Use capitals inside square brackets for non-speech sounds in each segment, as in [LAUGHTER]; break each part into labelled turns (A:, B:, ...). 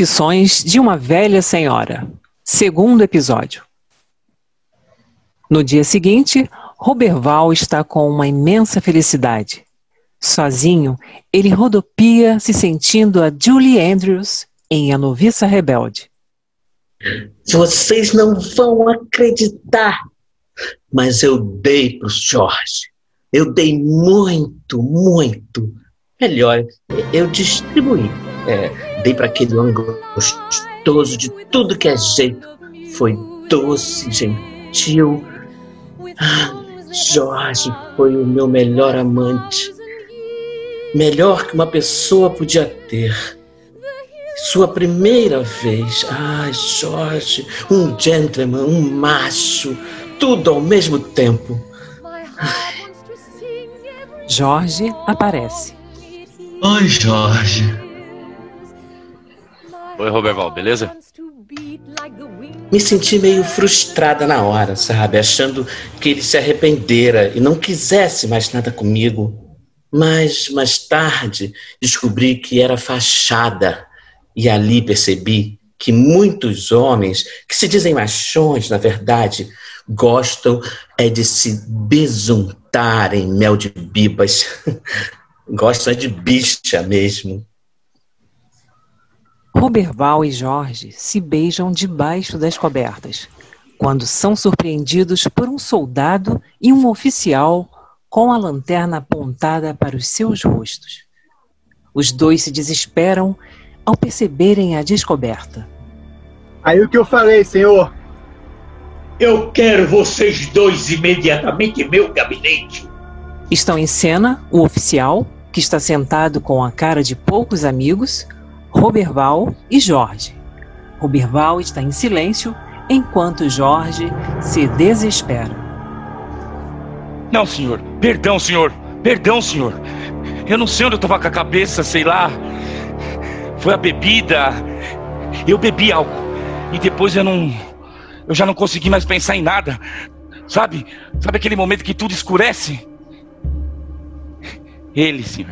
A: Confissões de uma Velha Senhora. Segundo episódio. No dia seguinte, Roberval está com uma imensa felicidade. Sozinho, ele rodopia se sentindo a Julie Andrews em A Noviça Rebelde.
B: Vocês não vão acreditar, mas eu dei para o Jorge. Eu dei muito, muito. Melhor, eu distribuí. É, dei para aquele homem gostoso de tudo que é jeito. Foi doce, gentil. Ah, Jorge foi o meu melhor amante. Melhor que uma pessoa podia ter. Sua primeira vez. Ai, Jorge, um gentleman, um macho, tudo ao mesmo tempo.
A: Jorge aparece.
C: Oi, Jorge.
D: Oi, Roberval, beleza?
B: Me senti meio frustrada na hora, sabe? Achando que ele se arrependera e não quisesse mais nada comigo. Mas mais tarde descobri que era fachada. E ali percebi que muitos homens, que se dizem machões, na verdade, gostam é de se besuntar em mel de bibas. [LAUGHS] gostam é de bicha mesmo.
A: Roberval e Jorge se beijam debaixo das cobertas, quando são surpreendidos por um soldado e um oficial com a lanterna apontada para os seus rostos. Os dois se desesperam ao perceberem a descoberta.
E: Aí o que eu falei, senhor?
F: Eu quero vocês dois imediatamente em meu gabinete.
A: Estão em cena o oficial, que está sentado com a cara de poucos amigos, Roberval e Jorge. Roberval está em silêncio enquanto Jorge se desespera.
D: Não, senhor. Perdão, senhor. Perdão, senhor. Eu não sei onde eu estava com a cabeça, sei lá. Foi a bebida. Eu bebi álcool. E depois eu não. Eu já não consegui mais pensar em nada. Sabe? Sabe aquele momento que tudo escurece? Ele, senhor.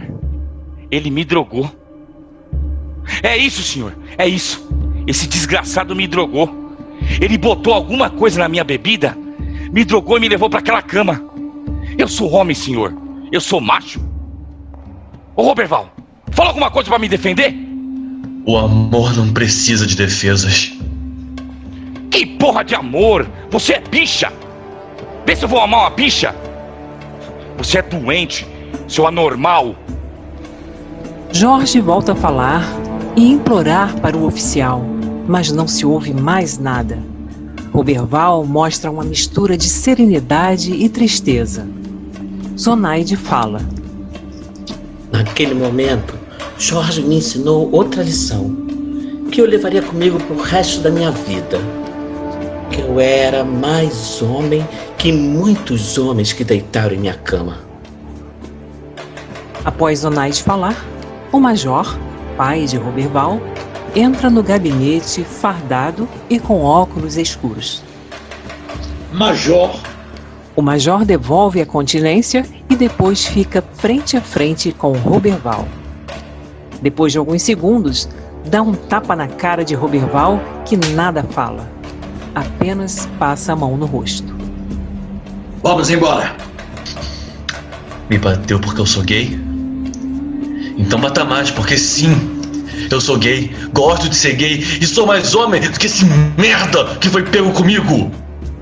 D: Ele me drogou. É isso, senhor. É isso. Esse desgraçado me drogou. Ele botou alguma coisa na minha bebida, me drogou e me levou para aquela cama. Eu sou homem, senhor. Eu sou macho. Ô, Roberval, fala alguma coisa para me defender?
C: O amor não precisa de defesas.
D: Que porra de amor? Você é bicha. Vê se eu vou amar uma bicha. Você é doente, seu anormal.
A: Jorge volta a falar e implorar para o oficial, mas não se ouve mais nada. Roberval mostra uma mistura de serenidade e tristeza. Zonaide fala.
B: Naquele momento, Jorge me ensinou outra lição, que eu levaria comigo pro resto da minha vida. Que eu era mais homem que muitos homens que deitaram em minha cama.
A: Após Zonaide falar, o major, pai de Roberval, entra no gabinete fardado e com óculos escuros.
F: Major,
A: O major devolve a continência e depois fica frente a frente com Roberval. Depois de alguns segundos, dá um tapa na cara de Roberval que nada fala. Apenas passa a mão no rosto.
F: vamos embora.
C: Me bateu porque eu sou gay? Então bata mais, porque sim, eu sou gay, gosto de ser gay e sou mais homem do que esse merda que foi pego comigo.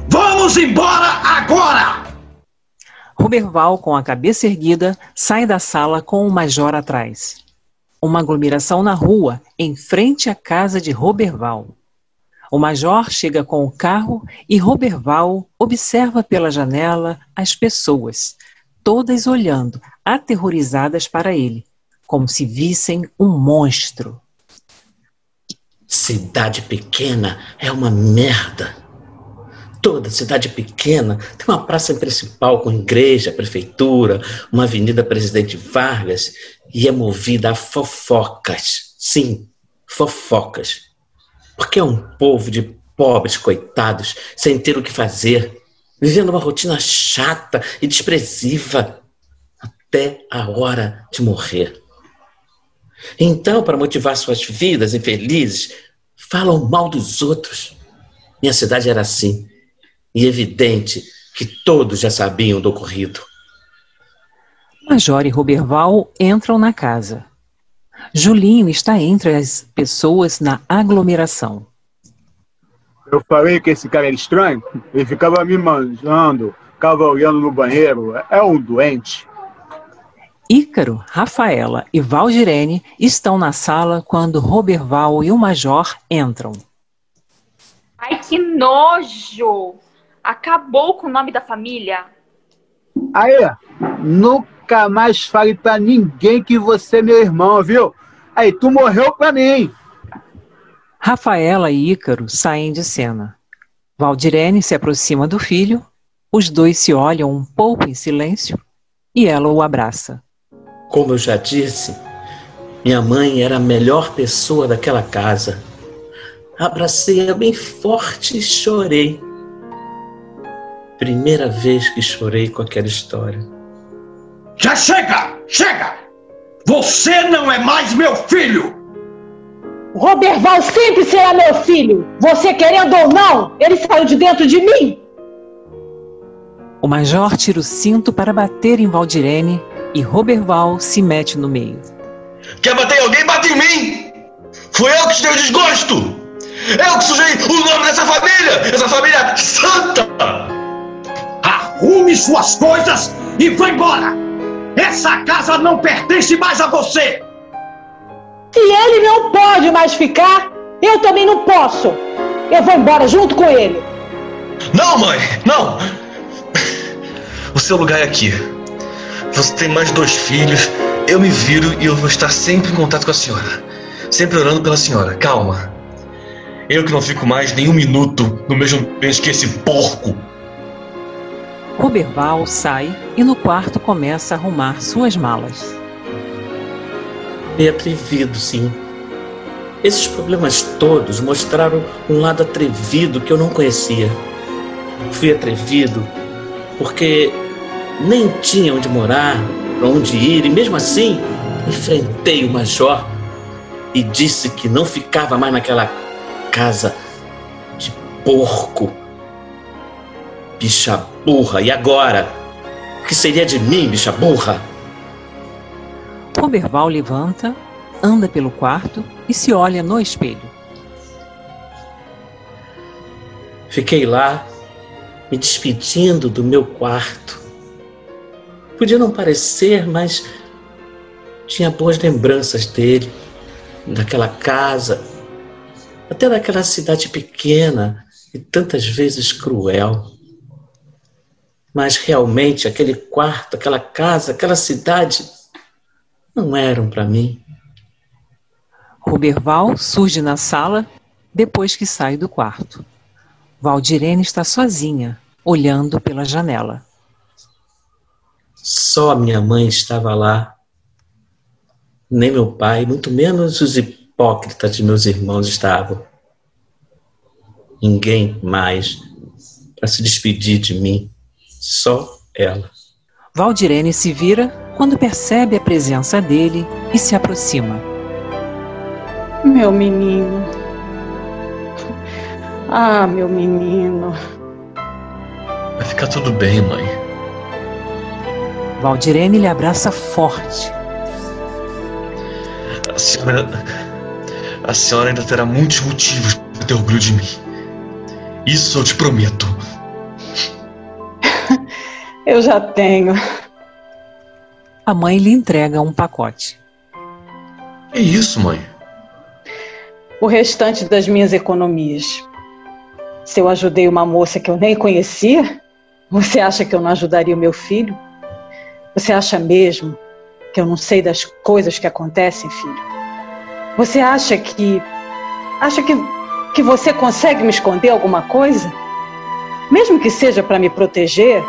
F: Vamos embora agora!
A: Roberval, com a cabeça erguida, sai da sala com o major atrás. Uma aglomeração na rua, em frente à casa de Roberval. O major chega com o carro e Roberval observa pela janela as pessoas, todas olhando, aterrorizadas para ele, como se vissem um monstro.
B: Cidade pequena é uma merda. Toda cidade pequena tem uma praça principal com igreja, prefeitura, uma avenida Presidente Vargas e é movida a fofocas. Sim, fofocas. Porque é um povo de pobres coitados, sem ter o que fazer, vivendo uma rotina chata e desprezível até a hora de morrer. Então, para motivar suas vidas infelizes, falam mal dos outros. Minha cidade era assim, e evidente que todos já sabiam do ocorrido.
A: Major e Roberval entram na casa. Julinho está entre as pessoas na aglomeração.
E: Eu falei que esse cara era estranho. Ele ficava me manjando, ficava olhando no banheiro. É um doente.
A: Ícaro, Rafaela e Valdirene estão na sala quando Roberval e o Major entram.
G: Ai, que nojo! Acabou com o nome da família.
E: Aí, nunca mais fale pra ninguém que você é meu irmão, viu? Aí, tu morreu pra mim.
A: Rafaela e Ícaro saem de cena. Valdirene se aproxima do filho, os dois se olham um pouco em silêncio e ela o abraça.
B: Como eu já disse, minha mãe era a melhor pessoa daquela casa. Abracei-a bem forte e chorei. Primeira vez que chorei com aquela história.
F: Já chega! Chega! Você não é mais meu filho!
H: Roberval sempre será meu filho. Você querendo ou não, ele saiu de dentro de mim.
A: O major tira o cinto para bater em Valdirene e Roberval se mete no meio.
C: Quer bater em alguém? Bate em mim! Fui eu que te dei o desgosto! Eu que sujei o nome dessa família! Essa família santa!
F: Arrume suas coisas e vá embora! Essa casa não pertence mais a você!
H: Se ele não pode mais ficar, eu também não posso. Eu vou embora junto com ele.
C: Não, mãe! Não! O seu lugar é aqui. Você tem mais dois filhos, eu me viro e eu vou estar sempre em contato com a senhora. Sempre orando pela senhora. Calma. Eu que não fico mais nem um minuto no mesmo ambiente que esse porco.
A: Roberval sai e no quarto começa a arrumar suas malas.
B: Meio atrevido, sim. Esses problemas todos mostraram um lado atrevido que eu não conhecia. Fui atrevido porque nem tinha onde morar, para onde ir, e mesmo assim enfrentei o major e disse que não ficava mais naquela casa de porco. Bicha burra, e agora? O que seria de mim, bicha burra?
A: Roberval levanta, anda pelo quarto e se olha no espelho.
B: Fiquei lá, me despedindo do meu quarto. Podia não parecer, mas tinha boas lembranças dele, daquela casa, até daquela cidade pequena e tantas vezes cruel. Mas realmente aquele quarto, aquela casa, aquela cidade não eram para mim.
A: Roberval surge na sala depois que sai do quarto. Valdirene está sozinha, olhando pela janela.
B: Só a minha mãe estava lá. Nem meu pai, muito menos os hipócritas de meus irmãos estavam. Ninguém mais para se despedir de mim. Só ela.
A: Valdirene se vira quando percebe a presença dele e se aproxima.
H: Meu menino. Ah, meu menino.
C: Vai ficar tudo bem, mãe.
A: Valdirene lhe abraça forte.
C: A senhora. A senhora ainda terá muitos motivos para ter orgulho de mim. Isso eu te prometo. [LAUGHS]
H: Eu já tenho.
A: A mãe lhe entrega um pacote.
C: Que isso, mãe?
H: O restante das minhas economias. Se eu ajudei uma moça que eu nem conhecia, você acha que eu não ajudaria o meu filho? Você acha mesmo que eu não sei das coisas que acontecem, filho? Você acha que. acha que, que você consegue me esconder alguma coisa? Mesmo que seja para me proteger,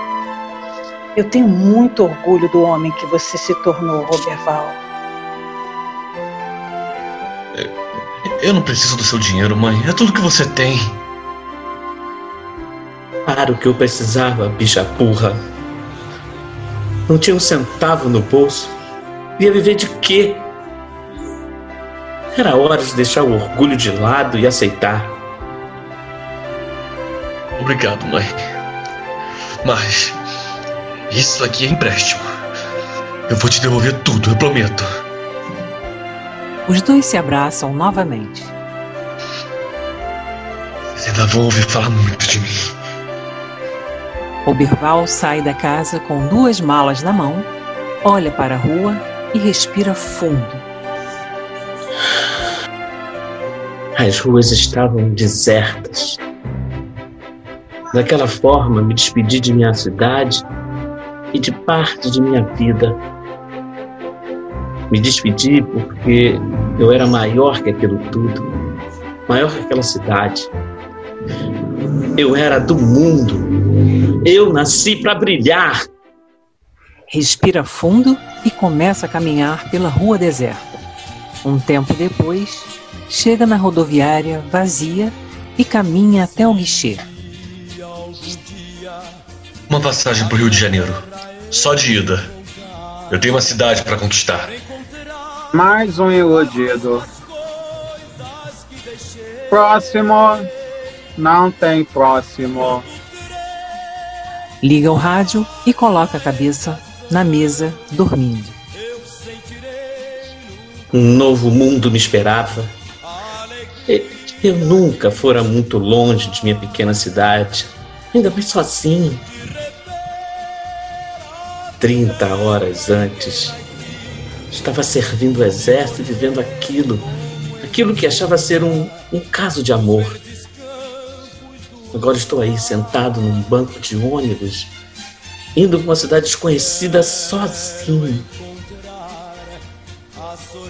H: eu tenho muito orgulho do homem que você se tornou, Roberval.
C: Eu não preciso do seu dinheiro, mãe. É tudo que você tem.
B: Para o que eu precisava, bicha burra. Não tinha um centavo no bolso. Ia viver de quê? Era hora de deixar o orgulho de lado e aceitar.
C: Obrigado, mãe. Mas isso aqui é empréstimo. Eu vou te devolver tudo, eu prometo.
A: Os dois se abraçam novamente.
C: Vocês ainda vão ouvir falar muito de mim.
A: Oberval sai da casa com duas malas na mão, olha para a rua e respira fundo.
B: As ruas estavam desertas. Daquela forma, me despedi de minha cidade e de parte de minha vida. Me despedi porque eu era maior que aquilo tudo, maior que aquela cidade. Eu era do mundo. Eu nasci para brilhar.
A: Respira fundo e começa a caminhar pela rua deserta. Um tempo depois, chega na rodoviária vazia e caminha até o guichê.
C: Uma passagem pro Rio de Janeiro. Só de ida. Eu tenho uma cidade para conquistar.
E: Mais um iludido. Próximo. Não tem próximo.
A: Liga o rádio e coloca a cabeça na mesa, dormindo.
B: Um novo mundo me esperava. Eu nunca fora muito longe de minha pequena cidade, ainda mais sozinho. Trinta horas antes, estava servindo o exército e vivendo aquilo, aquilo que achava ser um, um caso de amor. Agora estou aí sentado num banco de ônibus, indo para uma cidade desconhecida sozinho.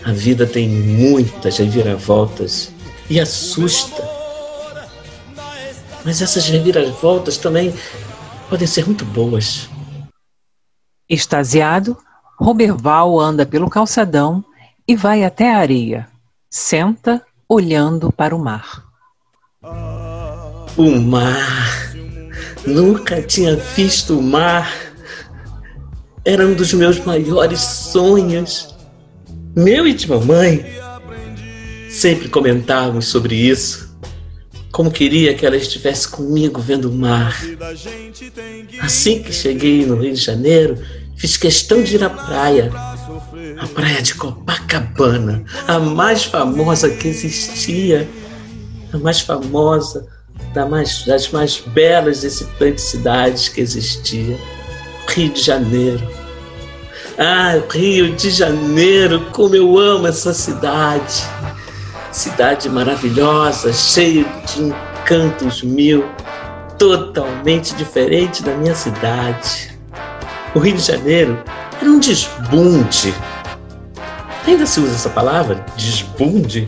B: A vida tem muitas reviravoltas e assusta. Mas essas reviravoltas também podem ser muito boas.
A: Extasiado, Roberval anda pelo calçadão e vai até a areia. Senta, olhando para o mar.
B: O mar. Nunca tinha visto o mar. Era um dos meus maiores sonhos. Meu e de mamãe. Sempre comentávamos sobre isso. Como queria que ela estivesse comigo vendo o mar. Assim que cheguei no Rio de Janeiro, fiz questão de ir à praia. A praia de Copacabana, a mais famosa que existia. A mais famosa da mais, das mais belas excitantes cidades que existia. Rio de Janeiro. Ah, Rio de Janeiro, como eu amo essa cidade. Cidade maravilhosa, cheia de encantos mil, totalmente diferente da minha cidade. O Rio de Janeiro era um desbunde. Ainda se usa essa palavra? Desbunde?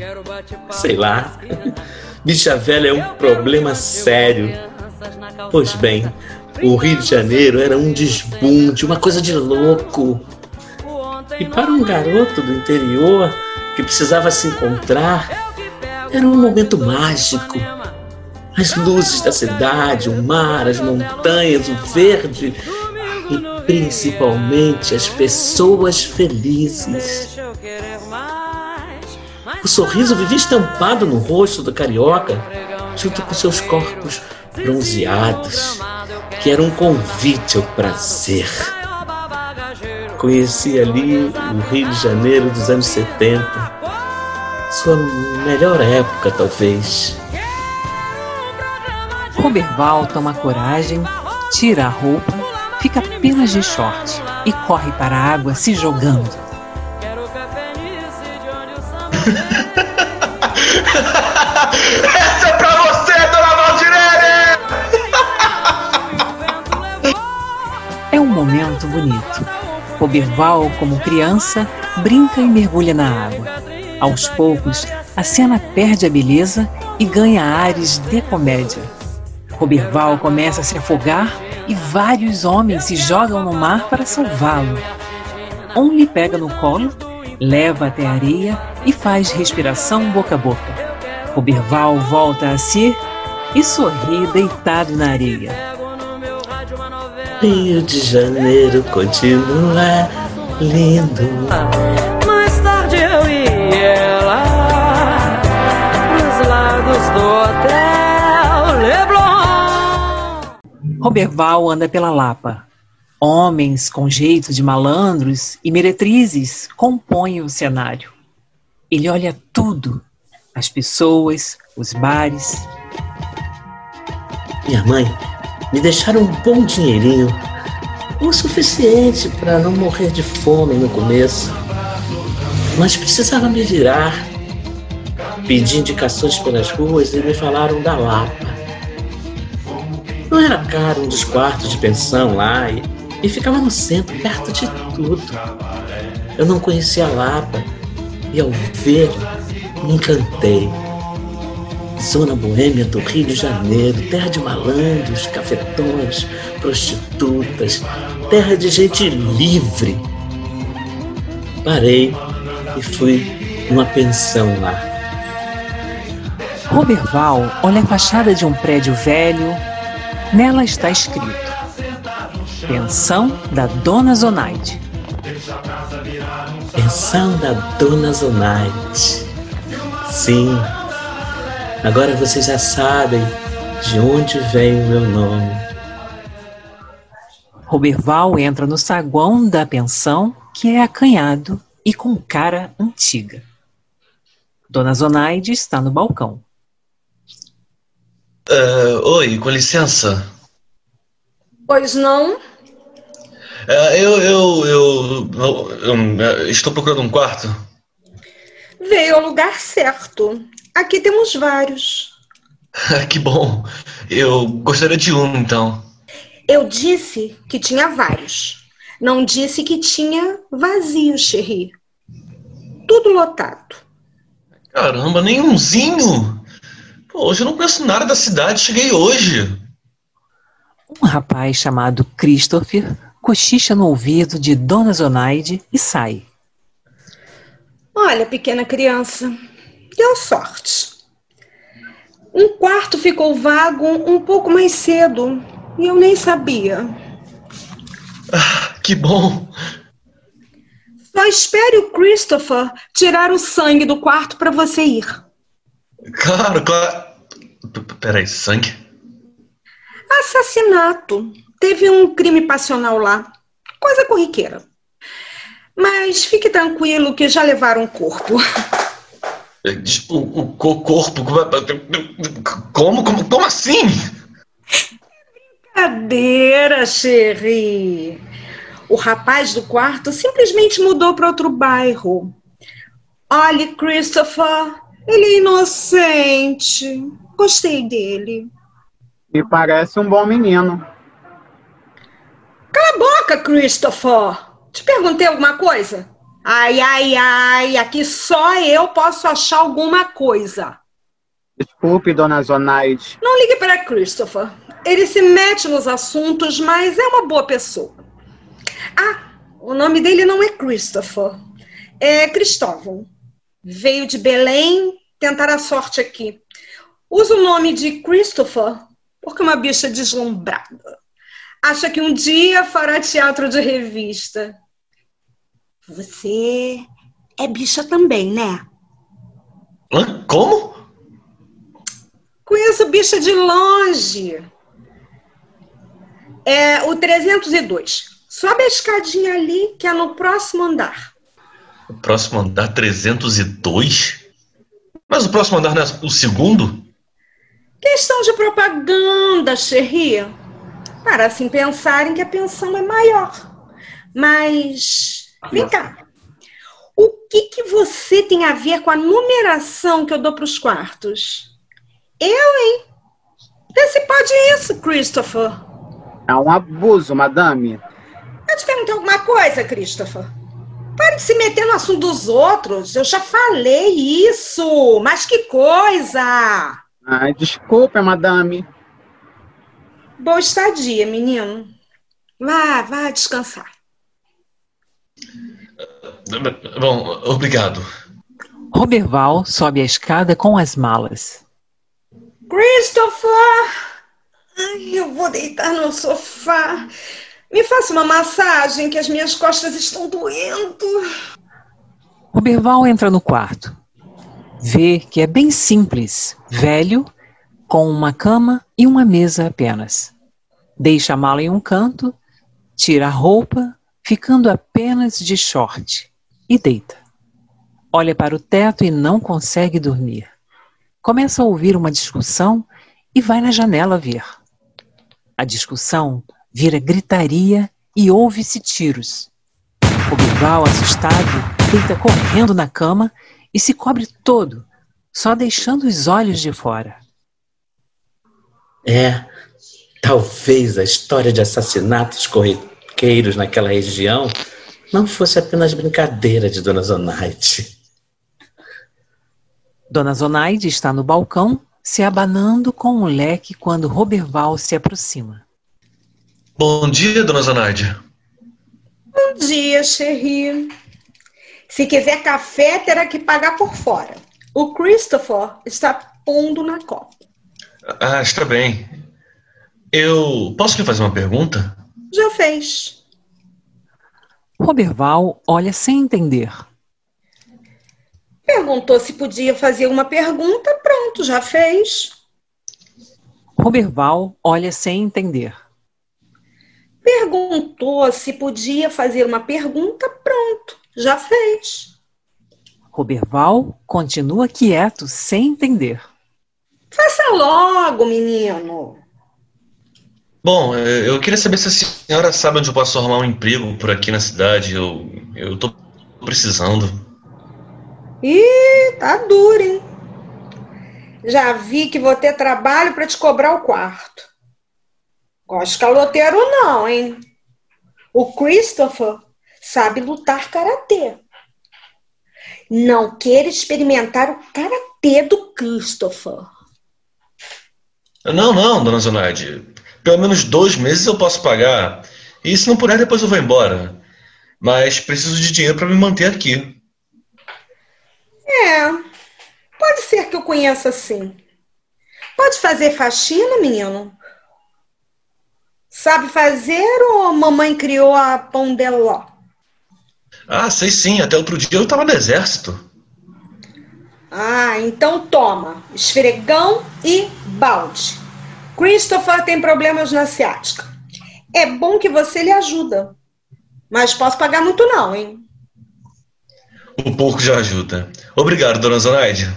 B: Sei lá. [LAUGHS] Bicha velha é um problema sério. Pois bem, o Rio de Janeiro era um desbunde, uma coisa de louco. E para um garoto do interior que precisava se encontrar, era um momento mágico. As luzes da cidade, o mar, as montanhas, o verde e principalmente as pessoas felizes. O sorriso vivia estampado no rosto do carioca, junto com seus corpos bronzeados, que era um convite ao prazer. Conheci ali o Rio de Janeiro dos anos 70, sua melhor época, talvez.
A: Roberval toma coragem, tira a roupa, fica apenas de short e corre para a água se jogando. [LAUGHS]
C: Essa é pra você, dona Valdirene!
A: É um momento bonito. Roberval, como criança, brinca e mergulha na água. Aos poucos, a cena perde a beleza e ganha ares de comédia. Roberval começa a se afogar e vários homens se jogam no mar para salvá-lo. Um lhe pega no colo, leva até a areia e faz respiração boca a boca. Roberval volta a si e sorri deitado na areia.
B: Rio de Janeiro continua lindo.
I: Mais tarde eu ia lá nos lados do hotel Leblon.
A: Roberval anda pela Lapa. Homens com jeito de malandros e meretrizes compõem o cenário. Ele olha tudo: as pessoas, os bares.
B: Minha mãe me deixaram um bom dinheirinho, o suficiente para não morrer de fome no começo. Mas precisava me virar. Pedi indicações pelas ruas e me falaram da Lapa. Não era caro um dos quartos de pensão lá e, e ficava no centro, perto de tudo. Eu não conhecia a Lapa e ao ver me encantei. Zona boêmia do Rio de Janeiro, terra de malandros, cafetões, prostitutas, terra de gente livre. Parei e fui numa pensão lá.
A: Roberval olha a fachada de um prédio velho. Nela está escrito: Pensão da Dona Zonaide.
B: Pensão da Dona Zonaide. Sim, agora vocês já sabem de onde vem o meu nome.
A: Roberval entra no saguão da pensão, que é acanhado e com cara antiga. Dona Zonaide está no balcão.
C: Ah, oi, com licença.
J: Pois não?
C: Ah, eu, eu, eu, eu- eu, estou procurando um quarto.
J: Veio ao lugar certo. Aqui temos vários. [LAUGHS]
C: que bom. Eu gostaria de um, então.
J: Eu disse que tinha vários. Não disse que tinha vazio, Cherry. Tudo lotado.
C: Caramba, nenhumzinho. Pô, hoje eu não conheço nada da cidade, cheguei hoje.
A: Um rapaz chamado Christopher cochicha no ouvido de Dona Zonaide e sai.
J: Olha, pequena criança, deu sorte. Um quarto ficou vago um pouco mais cedo e eu nem sabia.
C: Que bom.
J: Só espere o Christopher tirar o sangue do quarto para você ir.
C: Claro, claro. P- p- Peraí, sangue?
J: Assassinato. Teve um crime passional lá. Coisa corriqueira. Mas fique tranquilo que já levaram o corpo.
C: O, o co- corpo. Como, como, como assim?
J: Brincadeira, Sherry. O rapaz do quarto simplesmente mudou para outro bairro. Olhe, Christopher, ele é inocente. Gostei dele.
E: Me parece um bom menino.
J: Cala a boca, Christopher. Te perguntei alguma coisa? Ai, ai, ai, aqui só eu posso achar alguma coisa.
E: Desculpe, dona Zonaide.
J: Não ligue para Christopher. Ele se mete nos assuntos, mas é uma boa pessoa. Ah, o nome dele não é Christopher. É Cristóvão. Veio de Belém tentar a sorte aqui. Usa o nome de Christopher porque é uma bicha deslumbrada. Acha que um dia fará teatro de revista. Você é bicha também, né?
C: Hã? Como?
J: Conheço bicha de longe. É o 302. Sobe a escadinha ali, que é no próximo andar.
C: O próximo andar 302? Mas o próximo andar não é o segundo?
J: Questão de propaganda, Cherry. Para assim pensarem que a pensão é maior. Mas, vem cá. O que, que você tem a ver com a numeração que eu dou para os quartos? Eu, hein? Vê se pode isso, Christopher.
E: É um abuso, madame.
J: Eu te perguntei alguma coisa, Christopher? Pare de se meter no assunto dos outros. Eu já falei isso. Mas que coisa!
E: Ai, desculpa, madame.
J: Boa estadia, menino. Vá, vá descansar.
C: Bom, obrigado.
A: Roberval sobe a escada com as malas.
J: Christopher! Ai, eu vou deitar no sofá. Me faça uma massagem, que as minhas costas estão doendo.
A: Roberval entra no quarto. Vê que é bem simples, velho, com uma cama e uma mesa apenas. Deixa a mala em um canto, tira a roupa, ficando apenas de short, e deita. Olha para o teto e não consegue dormir. Começa a ouvir uma discussão e vai na janela ver. A discussão vira gritaria e ouve-se tiros. O Bilbao, assustado, deita correndo na cama e se cobre todo, só deixando os olhos de fora.
B: É, talvez a história de assassinatos corriqueiros naquela região não fosse apenas brincadeira de Dona Zonaide.
A: Dona Zonaide está no balcão, se abanando com um leque quando Roberval se aproxima.
C: Bom dia, Dona Zonaide.
J: Bom dia, Sherry. Se quiser café, terá que pagar por fora. O Christopher está pondo na copa.
C: Ah, está bem. Eu posso lhe fazer uma pergunta?
J: Já fez.
A: Roberval olha sem entender.
J: Perguntou se podia fazer uma pergunta, pronto, já fez.
A: Roberval olha sem entender.
J: Perguntou se podia fazer uma pergunta, pronto, já fez.
A: Roberval continua quieto, sem entender.
J: Faça logo, menino.
C: Bom, eh, eu queria saber se a senhora sabe onde eu posso arrumar um emprego por aqui na cidade. Eu, eu tô precisando.
J: Ih, tá duro, hein? Já vi que vou ter trabalho para te cobrar o quarto. Gosto de caloteiro não, hein? O Christopher sabe lutar karatê. Não queira experimentar o karatê do Christopher.
C: Não, não, dona Zonaide. Pelo menos dois meses eu posso pagar. E se não puder, depois eu vou embora. Mas preciso de dinheiro para me manter aqui.
J: É, pode ser que eu conheça sim. Pode fazer faxina, menino? Sabe fazer ou mamãe criou a pão de ló?
C: Ah, sei sim. Até outro dia eu estava no exército.
J: Ah, então toma. Esfregão e balde. Christopher tem problemas na ciática. É bom que você lhe ajuda. Mas posso pagar muito não, hein?
C: Um pouco já ajuda. Obrigado, dona Zonaide.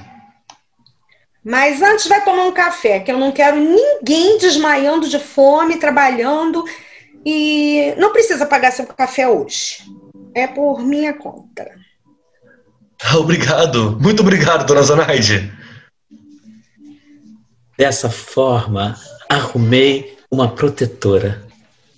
J: Mas antes vai tomar um café, que eu não quero ninguém desmaiando de fome, trabalhando. E não precisa pagar seu café hoje. É por minha conta. [LAUGHS]
C: Obrigado. Muito obrigado, dona Zonaide.
B: Dessa forma, arrumei uma protetora.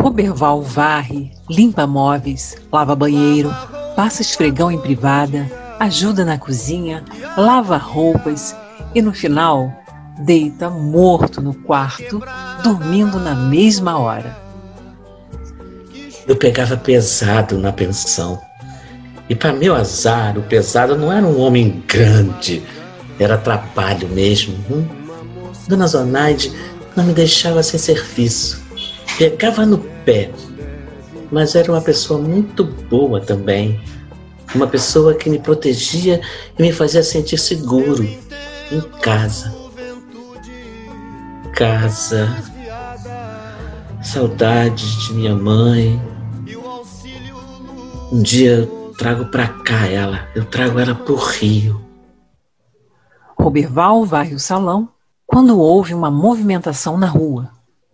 A: Roberval varre, limpa móveis, lava banheiro, passa esfregão em privada, ajuda na cozinha, lava roupas e no final deita morto no quarto, dormindo na mesma hora.
B: Eu pegava pesado na pensão. E para meu azar, o pesado não era um homem grande, era trabalho mesmo. Hum? Dona Zonaide não me deixava sem serviço, pegava no pé, mas era uma pessoa muito boa também. Uma pessoa que me protegia e me fazia sentir seguro em casa. Casa. Saudades de minha mãe. Um dia trago pra cá ela. Eu trago ela pro Rio.
A: Roberval varre o salão quando ouve uma movimentação na rua.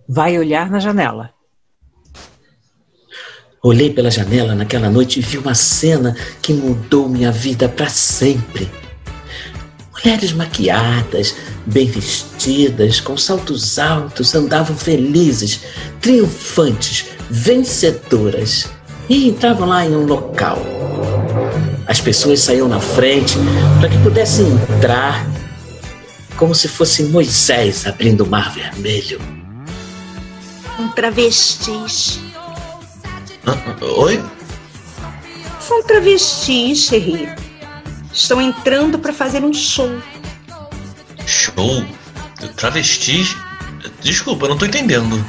A: Vai olhar na janela.
B: Olhei pela janela naquela noite e vi uma cena que mudou minha vida para sempre. Mulheres maquiadas, bem vestidas, com saltos altos, andavam felizes, triunfantes, vencedoras. e entravam lá em um local. As pessoas saíam na frente para que pudessem entrar como se fosse Moisés abrindo o mar vermelho.
J: São travestis.
C: Ah, Oi?
J: São travestis, Cherry. Estão entrando para fazer um show.
C: Show? Travestis? Desculpa, não tô entendendo.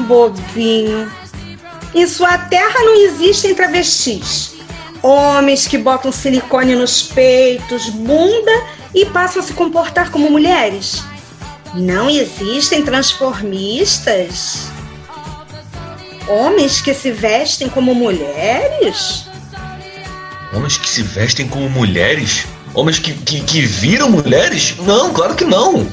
J: Bobinho. Em sua terra não existem travestis. Homens que botam silicone nos peitos, bunda e passam a se comportar como mulheres. Não existem transformistas. Homens que se vestem como mulheres?
C: Homens que se vestem como mulheres? Homens que, que, que viram mulheres? Não, claro que não.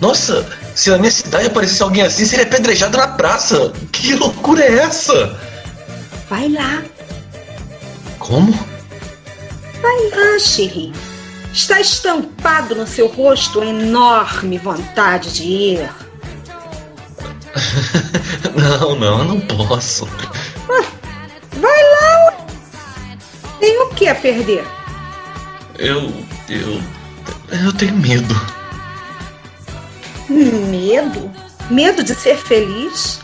C: Nossa, se na minha cidade aparecesse alguém assim, seria apedrejado na praça. Que loucura é essa?
J: Vai lá,
C: Como?
J: vai lá, Cherry. Está estampado no seu rosto a enorme vontade de ir. [LAUGHS]
C: Não, não, eu não posso.
J: Vai lá! Tem o que a perder?
C: Eu. Eu. Eu tenho medo.
J: Medo? Medo de ser feliz?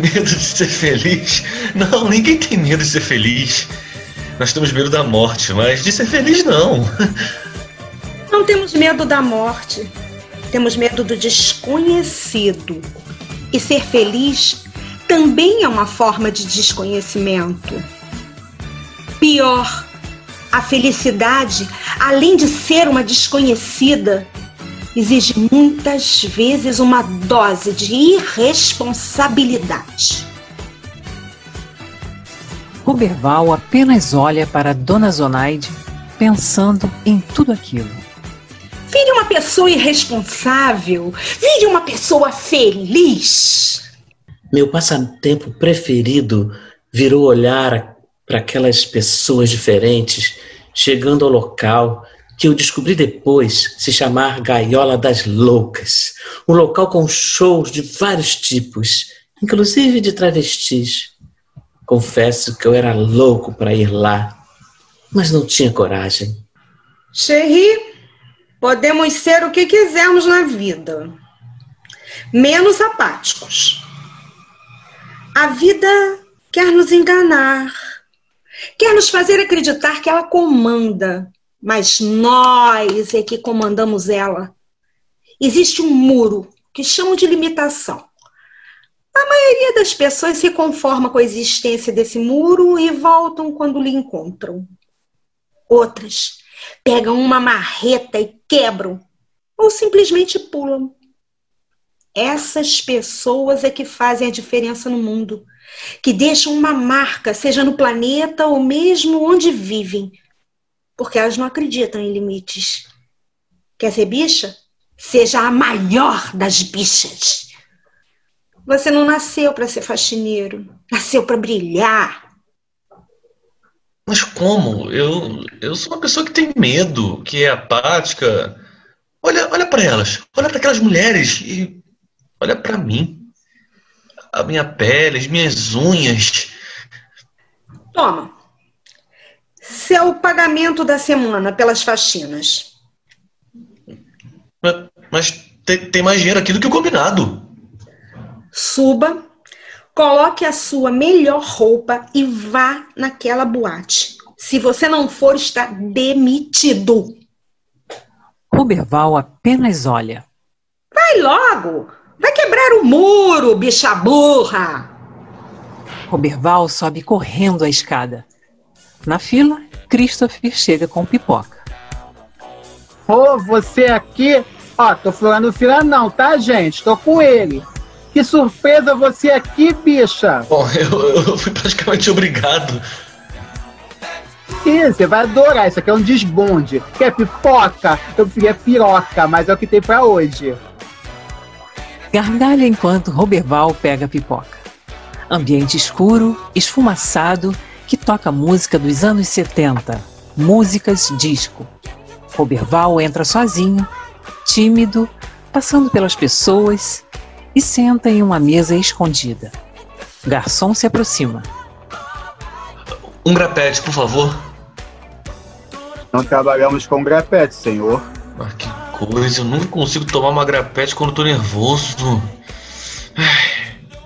C: Medo de ser feliz? Não, ninguém tem medo de ser feliz. Nós temos medo da morte, mas de ser feliz não.
J: Não temos medo da morte. Temos medo do desconhecido. E ser feliz também é uma forma de desconhecimento. Pior, a felicidade, além de ser uma desconhecida, exige muitas vezes uma dose de irresponsabilidade.
A: Roberval apenas olha para Dona Zonaide, pensando em tudo aquilo.
J: Vire uma pessoa irresponsável, vire uma pessoa feliz.
B: Meu passatempo preferido virou olhar para aquelas pessoas diferentes chegando ao local que eu descobri depois se chamar Gaiola das Loucas. Um local com shows de vários tipos, inclusive de travestis. Confesso que eu era louco para ir lá, mas não tinha coragem.
J: Cherry, podemos ser o que quisermos na vida, menos apáticos. A vida quer nos enganar, quer nos fazer acreditar que ela comanda, mas nós é que comandamos ela. Existe um muro que chamam de limitação. A maioria das pessoas se conforma com a existência desse muro e voltam quando lhe encontram. Outras pegam uma marreta e quebram, ou simplesmente pulam. Essas pessoas é que fazem a diferença no mundo, que deixam uma marca, seja no planeta ou mesmo onde vivem, porque elas não acreditam em limites. Quer ser bicha? Seja a maior das bichas. Você não nasceu para ser faxineiro, nasceu para brilhar.
C: Mas como? Eu, eu sou uma pessoa que tem medo, que é apática. Olha, olha para elas, olha para aquelas mulheres e olha para mim. A minha pele, as minhas unhas.
J: Toma. Seu pagamento da semana pelas faxinas.
C: Mas, mas tem, tem mais dinheiro aqui do que o combinado.
J: Suba, coloque a sua melhor roupa e vá naquela boate. Se você não for, está demitido.
A: Roberval apenas olha.
J: Vai logo! Vai quebrar o muro, bicha burra!
A: Roberval sobe correndo a escada. Na fila, Christopher chega com pipoca.
E: Ô, você aqui. Ó, tô furando fila não, tá, gente? Tô com ele. Que surpresa você aqui, bicha!
C: Bom, [LAUGHS] eu, eu fui praticamente obrigado.
E: Ih, você vai adorar. Isso aqui é um desbonde. Quer pipoca? Eu preferia piroca, mas é o que tem pra hoje.
A: Gargalha enquanto Roberval pega a pipoca. Ambiente escuro, esfumaçado, que toca música dos anos 70. Músicas disco. Roberval entra sozinho, tímido, passando pelas pessoas, e senta em uma mesa escondida. Garçom se aproxima.
C: Um grapete, por favor.
E: Não trabalhamos com grapete, senhor.
C: Ah, que coisa, eu nunca consigo tomar uma grapete quando tô nervoso.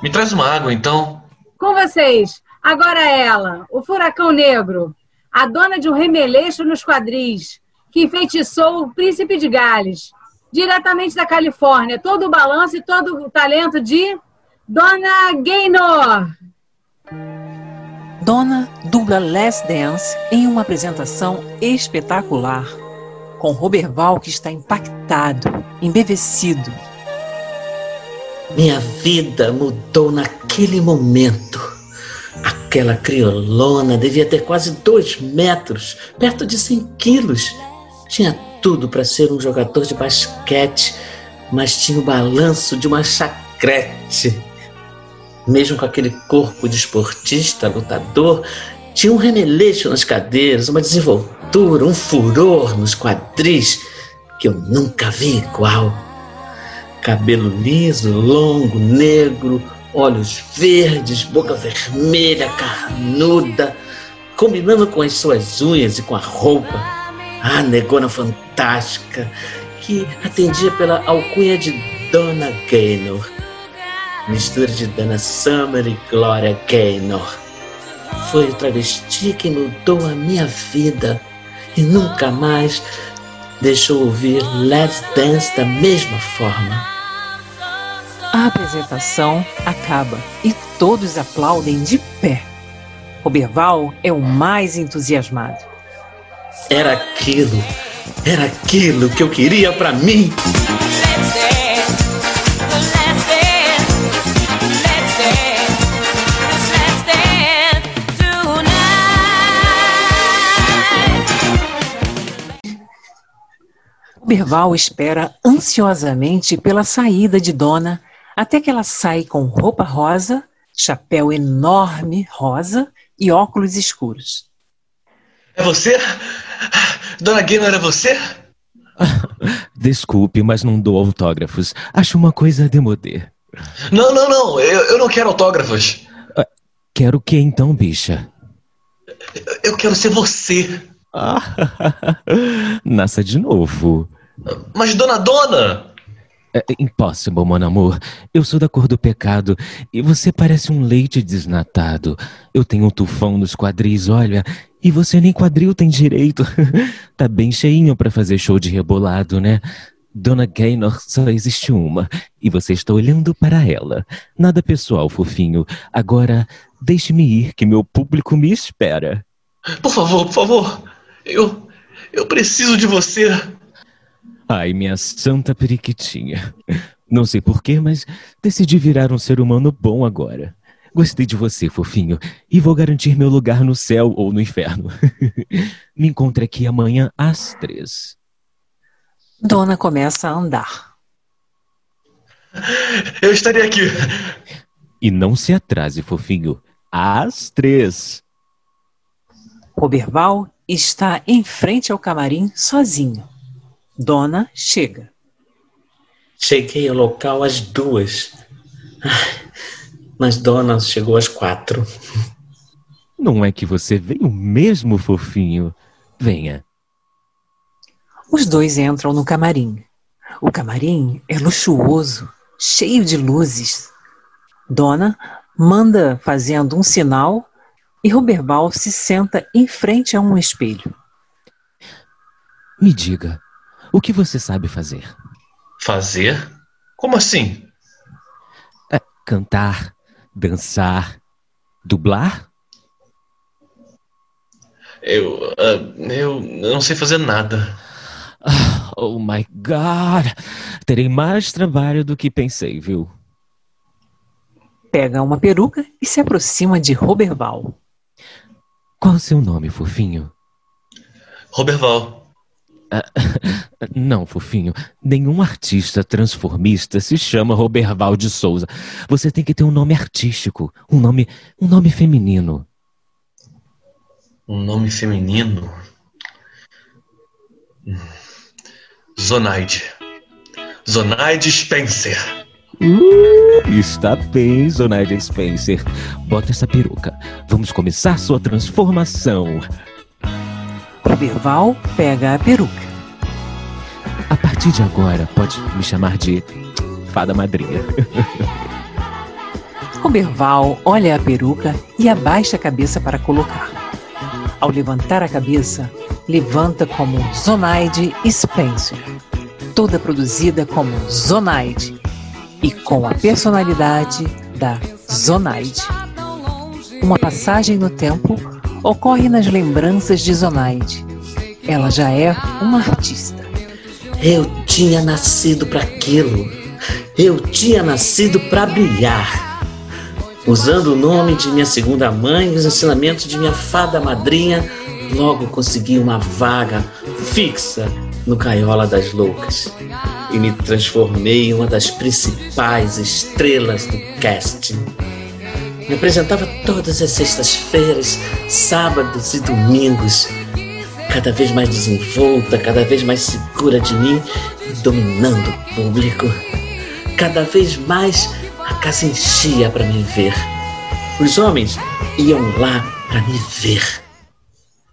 C: Me traz uma água, então.
K: Com vocês, agora ela, o furacão negro, a dona de um remeleixo nos quadris, que enfeitiçou o príncipe de Gales, diretamente da Califórnia, todo o balanço e todo o talento de Dona Gaynor.
A: Donna dubla Les Dance em uma apresentação espetacular, com Roberval que está impactado, embevecido.
B: Minha vida mudou naquele momento. Aquela criolona devia ter quase dois metros, perto de 100 quilos. Tinha tudo para ser um jogador de basquete, mas tinha o balanço de uma chacrete. Mesmo com aquele corpo de esportista, lutador, tinha um remeleixo nas cadeiras, uma desenvoltura, um furor nos quadris que eu nunca vi igual. Cabelo liso, longo, negro, olhos verdes, boca vermelha, carnuda, combinando com as suas unhas e com a roupa. Ah, negona fantástica, que atendia pela alcunha de Dona Gaynor. Mistura de Dana Summer e Gloria Gaynor. Foi o travesti que mudou a minha vida e nunca mais deixou ouvir Let's Dance da mesma forma.
A: A apresentação acaba e todos aplaudem de pé. Roberval é o mais entusiasmado.
B: Era aquilo, era aquilo que eu queria para mim.
A: Roberval espera ansiosamente pela saída de Dona, até que ela sai com roupa rosa, chapéu enorme rosa e óculos escuros.
C: É você? Dona Gaynor, era você? [LAUGHS]
L: Desculpe, mas não dou autógrafos. Acho uma coisa demodê.
C: Não, não, não. Eu, eu não quero autógrafos.
L: Quero o que então, bicha?
C: Eu quero ser você. [LAUGHS]
L: Nasça de novo.
C: Mas, dona Dona!
L: É impossível, mon amor. Eu sou da cor do pecado e você parece um leite desnatado. Eu tenho um tufão nos quadris, olha, e você nem quadril tem direito. [LAUGHS] tá bem cheinho pra fazer show de rebolado, né? Dona Gaynor só existe uma e você está olhando para ela. Nada pessoal, fofinho. Agora, deixe-me ir que meu público me espera.
C: Por favor, por favor. Eu. Eu preciso de você.
L: Ai, minha santa periquitinha. Não sei porquê, mas decidi virar um ser humano bom agora. Gostei de você, fofinho, e vou garantir meu lugar no céu ou no inferno. [LAUGHS] Me encontre aqui amanhã às três.
A: Dona começa a andar.
C: Eu estarei aqui.
L: E não se atrase, fofinho. Às três.
A: Roberval está em frente ao camarim sozinho. Dona chega.
B: Cheguei ao local às duas. Mas Dona chegou às quatro.
L: Não é que você veio mesmo, fofinho? Venha.
A: Os dois entram no camarim. O camarim é luxuoso, cheio de luzes. Dona manda fazendo um sinal e Roberval se senta em frente a um espelho.
L: Me diga, o que você sabe fazer?
C: Fazer? Como assim?
L: É, cantar, dançar, dublar?
C: Eu. ah, eu não sei fazer nada.
L: Ah, Oh my God! Terei mais trabalho do que pensei, viu?
A: Pega uma peruca e se aproxima de Roberval.
L: Qual o seu nome, fofinho?
C: Roberval.
L: Ah, [LAUGHS] não, fofinho. Nenhum artista transformista se chama Roberval de Souza. Você tem que ter um nome artístico, um nome, um nome feminino.
C: Um nome feminino? Zonaide. Zonaide Spencer.
L: Uh, está bem, Zonaide Spencer. Bota essa peruca. Vamos começar sua transformação.
A: Roberval pega a peruca.
L: A partir de agora, pode me chamar de Fada Madrinha.
A: Roberval olha a peruca e abaixa a cabeça para colocar. Ao levantar a cabeça, levanta como Zonaide Spencer, toda produzida como Zonaide e com a personalidade da Zonaide. Uma passagem no tempo ocorre nas lembranças de Zonaide. Ela já é uma artista.
B: Eu tinha nascido para aquilo. Eu tinha nascido para brilhar. Usando o nome de minha segunda mãe e os ensinamentos de minha fada madrinha, logo consegui uma vaga fixa no Caiola das Loucas e me transformei em uma das principais estrelas do casting. Me apresentava todas as sextas-feiras, sábados e domingos, cada vez mais desenvolta, cada vez mais segura de mim, dominando o público. Cada vez mais a casa enchia para me ver. Os homens iam lá para me ver.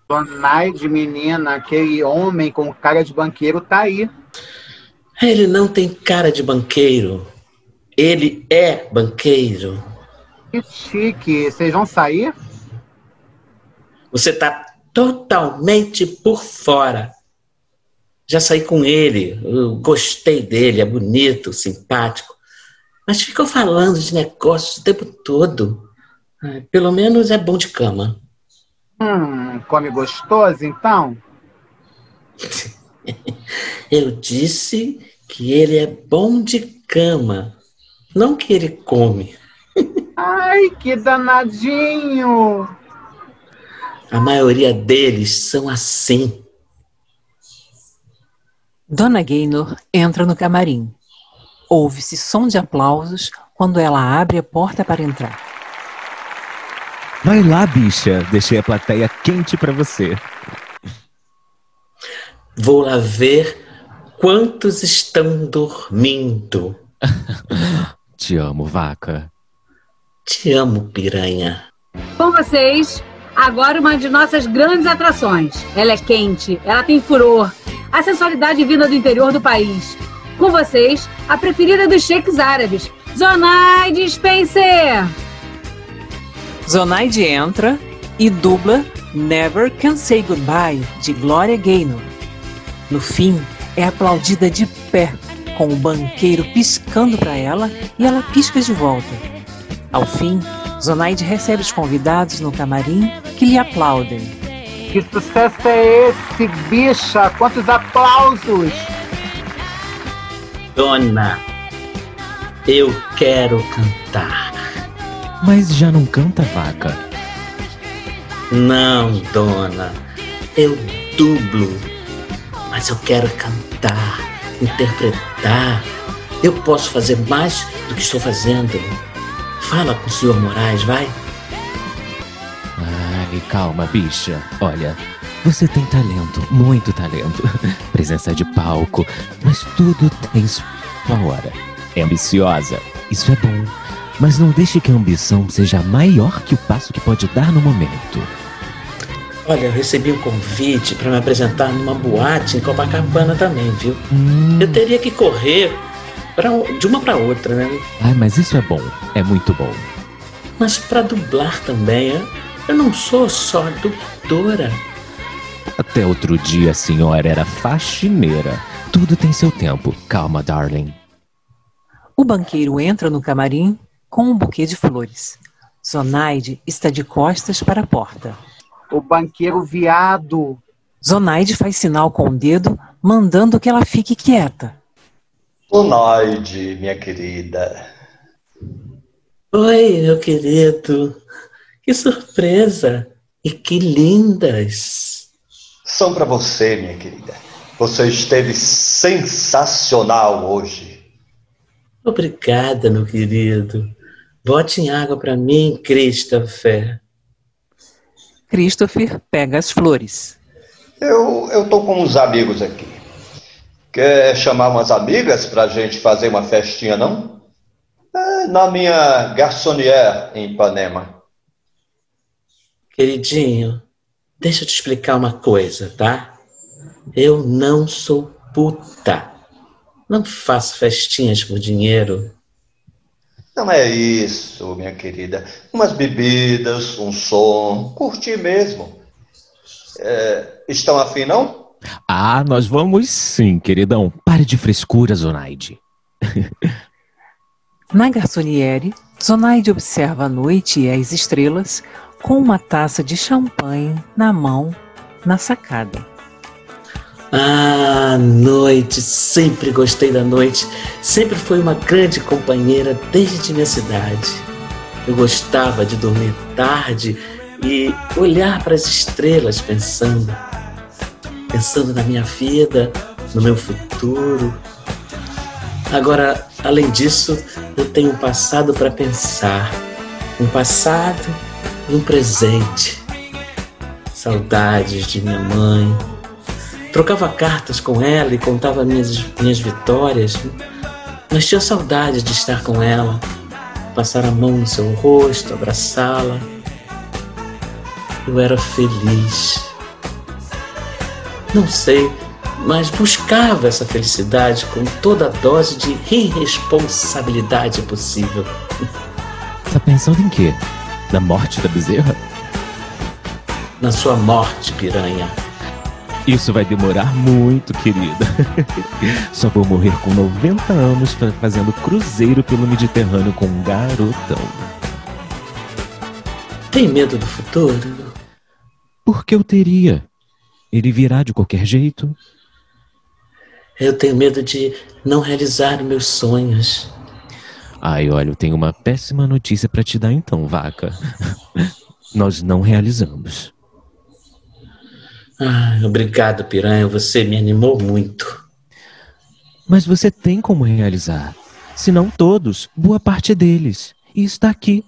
E: Zonaide, menina, aquele homem com cara de banqueiro tá aí.
B: Ele não tem cara de banqueiro. Ele é banqueiro.
E: Que chique. Vocês vão sair?
B: Você tá totalmente por fora. Já saí com ele, gostei dele, é bonito, simpático. Mas ficam falando de negócios o tempo todo. Pelo menos é bom de cama.
E: Hum, come gostoso, então? [LAUGHS]
B: Eu disse que ele é bom de cama, não que ele come. [LAUGHS]
E: Ai, que danadinho!
B: A maioria deles são assim.
A: Dona Gaynor entra no camarim. Ouve-se som de aplausos quando ela abre a porta para entrar.
L: Vai lá, bicha. Deixei a plateia quente pra você.
B: Vou lá ver quantos estão dormindo. [LAUGHS]
L: Te amo, vaca.
B: Te amo, piranha.
K: Com vocês, agora uma de nossas grandes atrações. Ela é quente, ela tem furor, a sensualidade vinda do interior do país. Com vocês, a preferida dos sheiks árabes, Zonaide Spencer.
A: Zonaide entra e dubla Never Can Say Goodbye, de Gloria Gaynor. No fim, é aplaudida de pé, com o banqueiro piscando para ela e ela pisca de volta. Ao fim, Zonaide recebe os convidados no camarim que lhe aplaudem.
E: Que sucesso é esse, bicha? Quantos aplausos!
B: Dona, eu quero cantar.
L: Mas já não canta, vaca?
B: Não, dona, eu dublo. Mas eu quero cantar, interpretar. Eu posso fazer mais do que estou fazendo. Fala com o senhor Moraes, vai.
L: Ai, calma, bicha. Olha, você tem talento, muito talento. [LAUGHS] Presença de palco, mas tudo tem sua hora. É ambiciosa, isso é bom. Mas não deixe que a ambição seja maior que o passo que pode dar no momento.
B: Olha, eu recebi um convite para me apresentar numa boate em Copacabana também, viu? Eu teria que correr pra, de uma para outra, né?
L: Ai, mas isso é bom, é muito bom.
B: Mas para dublar também, né? eu não sou só dubladora.
L: Até outro dia a senhora era faxineira. Tudo tem seu tempo. Calma, darling.
A: O banqueiro entra no camarim com um buquê de flores. Zonaide está de costas para a porta.
E: O banqueiro viado.
A: Zonaide faz sinal com o dedo, mandando que ela fique quieta.
M: Zonaide, minha querida.
B: Oi, meu querido. Que surpresa! E que lindas!
M: São para você, minha querida. Você esteve sensacional hoje.
B: Obrigada, meu querido. Bote em água para mim, Christopher.
A: Christopher pega as flores.
M: Eu, eu tô com uns amigos aqui. Quer chamar umas amigas pra gente fazer uma festinha, não? Na minha garçonnière em Ipanema.
B: Queridinho, deixa eu te explicar uma coisa, tá? Eu não sou puta. Não faço festinhas por dinheiro.
M: Não é isso, minha querida. Umas bebidas, um som, curtir mesmo. É, estão afim, não?
L: Ah, nós vamos sim, queridão. Pare de frescura, Zonaide. [LAUGHS]
A: Na garçoniere, Zonaide observa a noite e as estrelas com uma taça de champanhe na mão na sacada.
B: Ah, noite, sempre gostei da noite. Sempre foi uma grande companheira desde minha cidade. Eu gostava de dormir tarde e olhar para as estrelas pensando. Pensando na minha vida, no meu futuro. Agora, além disso, eu tenho um passado para pensar. Um passado e um presente. Saudades de minha mãe. Trocava cartas com ela e contava minhas, minhas vitórias, mas tinha saudade de estar com ela, passar a mão no seu rosto, abraçá-la. Eu era feliz. Não sei, mas buscava essa felicidade com toda a dose de irresponsabilidade possível.
L: Tá pensando em quê? Na morte da bezerra?
B: Na sua morte, piranha.
L: Isso vai demorar muito, querida. [LAUGHS] Só vou morrer com 90 anos fa- fazendo cruzeiro pelo Mediterrâneo com um garotão.
B: Tem medo do futuro?
L: Por que eu teria? Ele virá de qualquer jeito.
B: Eu tenho medo de não realizar meus sonhos.
L: Ai, olha, eu tenho uma péssima notícia pra te dar então, vaca. [LAUGHS] Nós não realizamos.
B: Ah, obrigado, piranha. Você me animou muito.
L: Mas você tem como realizar. Se não todos, boa parte deles. E está aqui.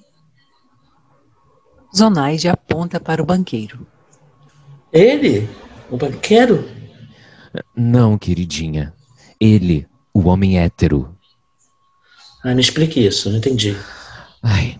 A: Zonaide aponta para o banqueiro.
B: Ele? O banqueiro?
L: Não, queridinha. Ele, o homem hétero.
B: Ah, me explique isso, não entendi.
L: Ai,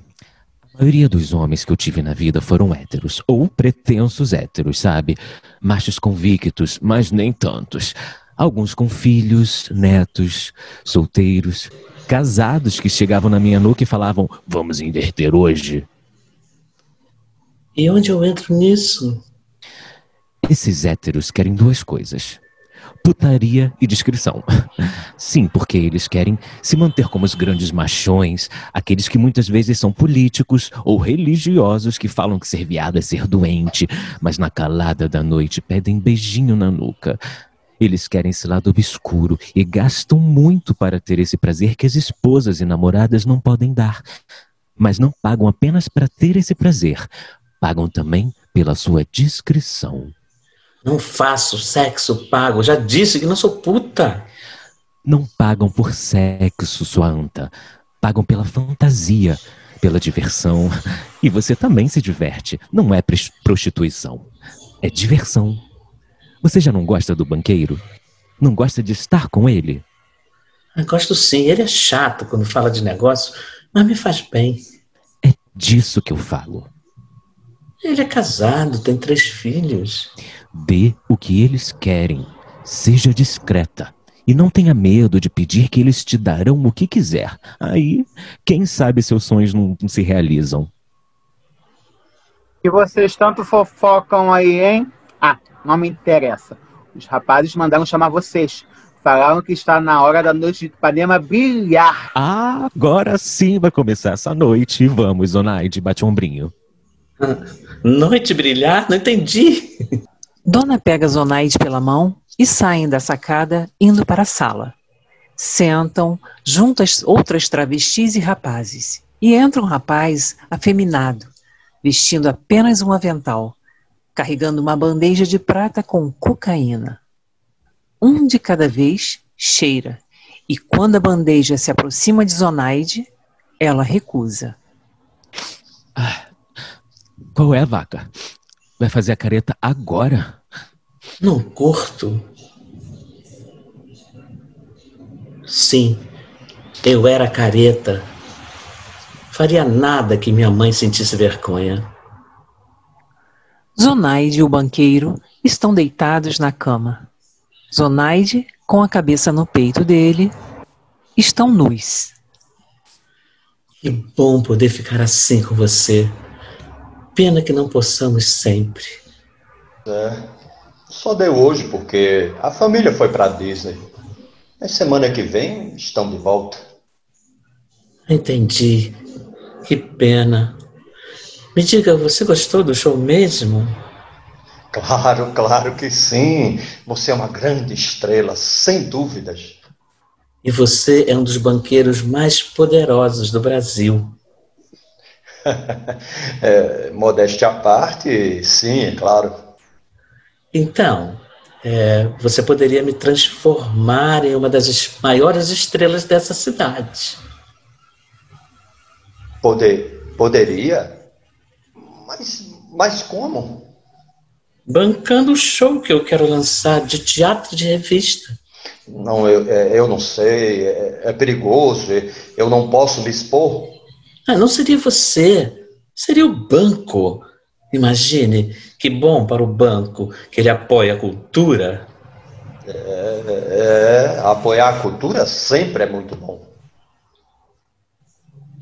L: a maioria dos homens que eu tive na vida foram héteros, ou pretensos héteros, sabe? Machos convictos, mas nem tantos. Alguns com filhos, netos, solteiros, casados que chegavam na minha nuca e falavam: Vamos inverter hoje.
B: E onde eu entro nisso?
L: Esses héteros querem duas coisas: putaria e discrição. [LAUGHS] Sim, porque eles querem se manter como os grandes machões, aqueles que muitas vezes são políticos ou religiosos que falam que ser viado é ser doente, mas na calada da noite pedem beijinho na nuca. Eles querem esse lado obscuro e gastam muito para ter esse prazer que as esposas e namoradas não podem dar. Mas não pagam apenas para ter esse prazer, pagam também pela sua discrição.
B: Não faço sexo pago. Já disse que não sou puta.
L: Não pagam por sexo, sua anta. Pagam pela fantasia, pela diversão. E você também se diverte. Não é prostituição. É diversão. Você já não gosta do banqueiro? Não gosta de estar com ele?
B: Eu gosto sim. Ele é chato quando fala de negócio, mas me faz bem.
L: Disso que eu falo.
B: Ele é casado, tem três filhos.
L: Dê o que eles querem. Seja discreta. E não tenha medo de pedir que eles te darão o que quiser. Aí, quem sabe seus sonhos não não se realizam.
E: E vocês tanto fofocam aí, hein? Ah, não me interessa. Os rapazes mandaram chamar vocês. Falaram que está na hora da noite de Ipanema brilhar.
L: Ah, agora sim vai começar essa noite. Vamos, Zonaide, bate um ombrinho.
B: Noite brilhar? Não entendi.
A: Dona pega Zonaide pela mão e saem da sacada indo para a sala. Sentam junto às outras travestis e rapazes. E entra um rapaz afeminado, vestindo apenas um avental, carregando uma bandeja de prata com cocaína. Um de cada vez cheira, e quando a bandeja se aproxima de Zonaide, ela recusa.
L: Qual é, vaca? Vai fazer a careta agora?
B: Não curto. Sim, eu era careta. faria nada que minha mãe sentisse vergonha.
A: Zonaide e o banqueiro estão deitados na cama. Zonaide, com a cabeça no peito dele, estão nus.
B: Que bom poder ficar assim com você. Pena que não possamos sempre.
M: É, só deu hoje porque a família foi para Disney. Na semana que vem estão de volta.
B: Entendi. Que pena. Me diga, você gostou do show mesmo?
M: Claro, claro que sim. Você é uma grande estrela, sem dúvidas.
B: E você é um dos banqueiros mais poderosos do Brasil.
M: É, modéstia à parte, sim, é claro.
B: Então, é, você poderia me transformar em uma das maiores estrelas dessa cidade.
M: Poder, poderia? Mas, mas como?
B: Bancando o show que eu quero lançar de teatro de revista.
M: Não, eu, é, eu não sei, é, é perigoso, eu não posso me expor.
B: Ah, não seria você, seria o banco. Imagine que bom para o banco que ele apoia a cultura.
M: É, é, apoiar a cultura sempre é muito bom.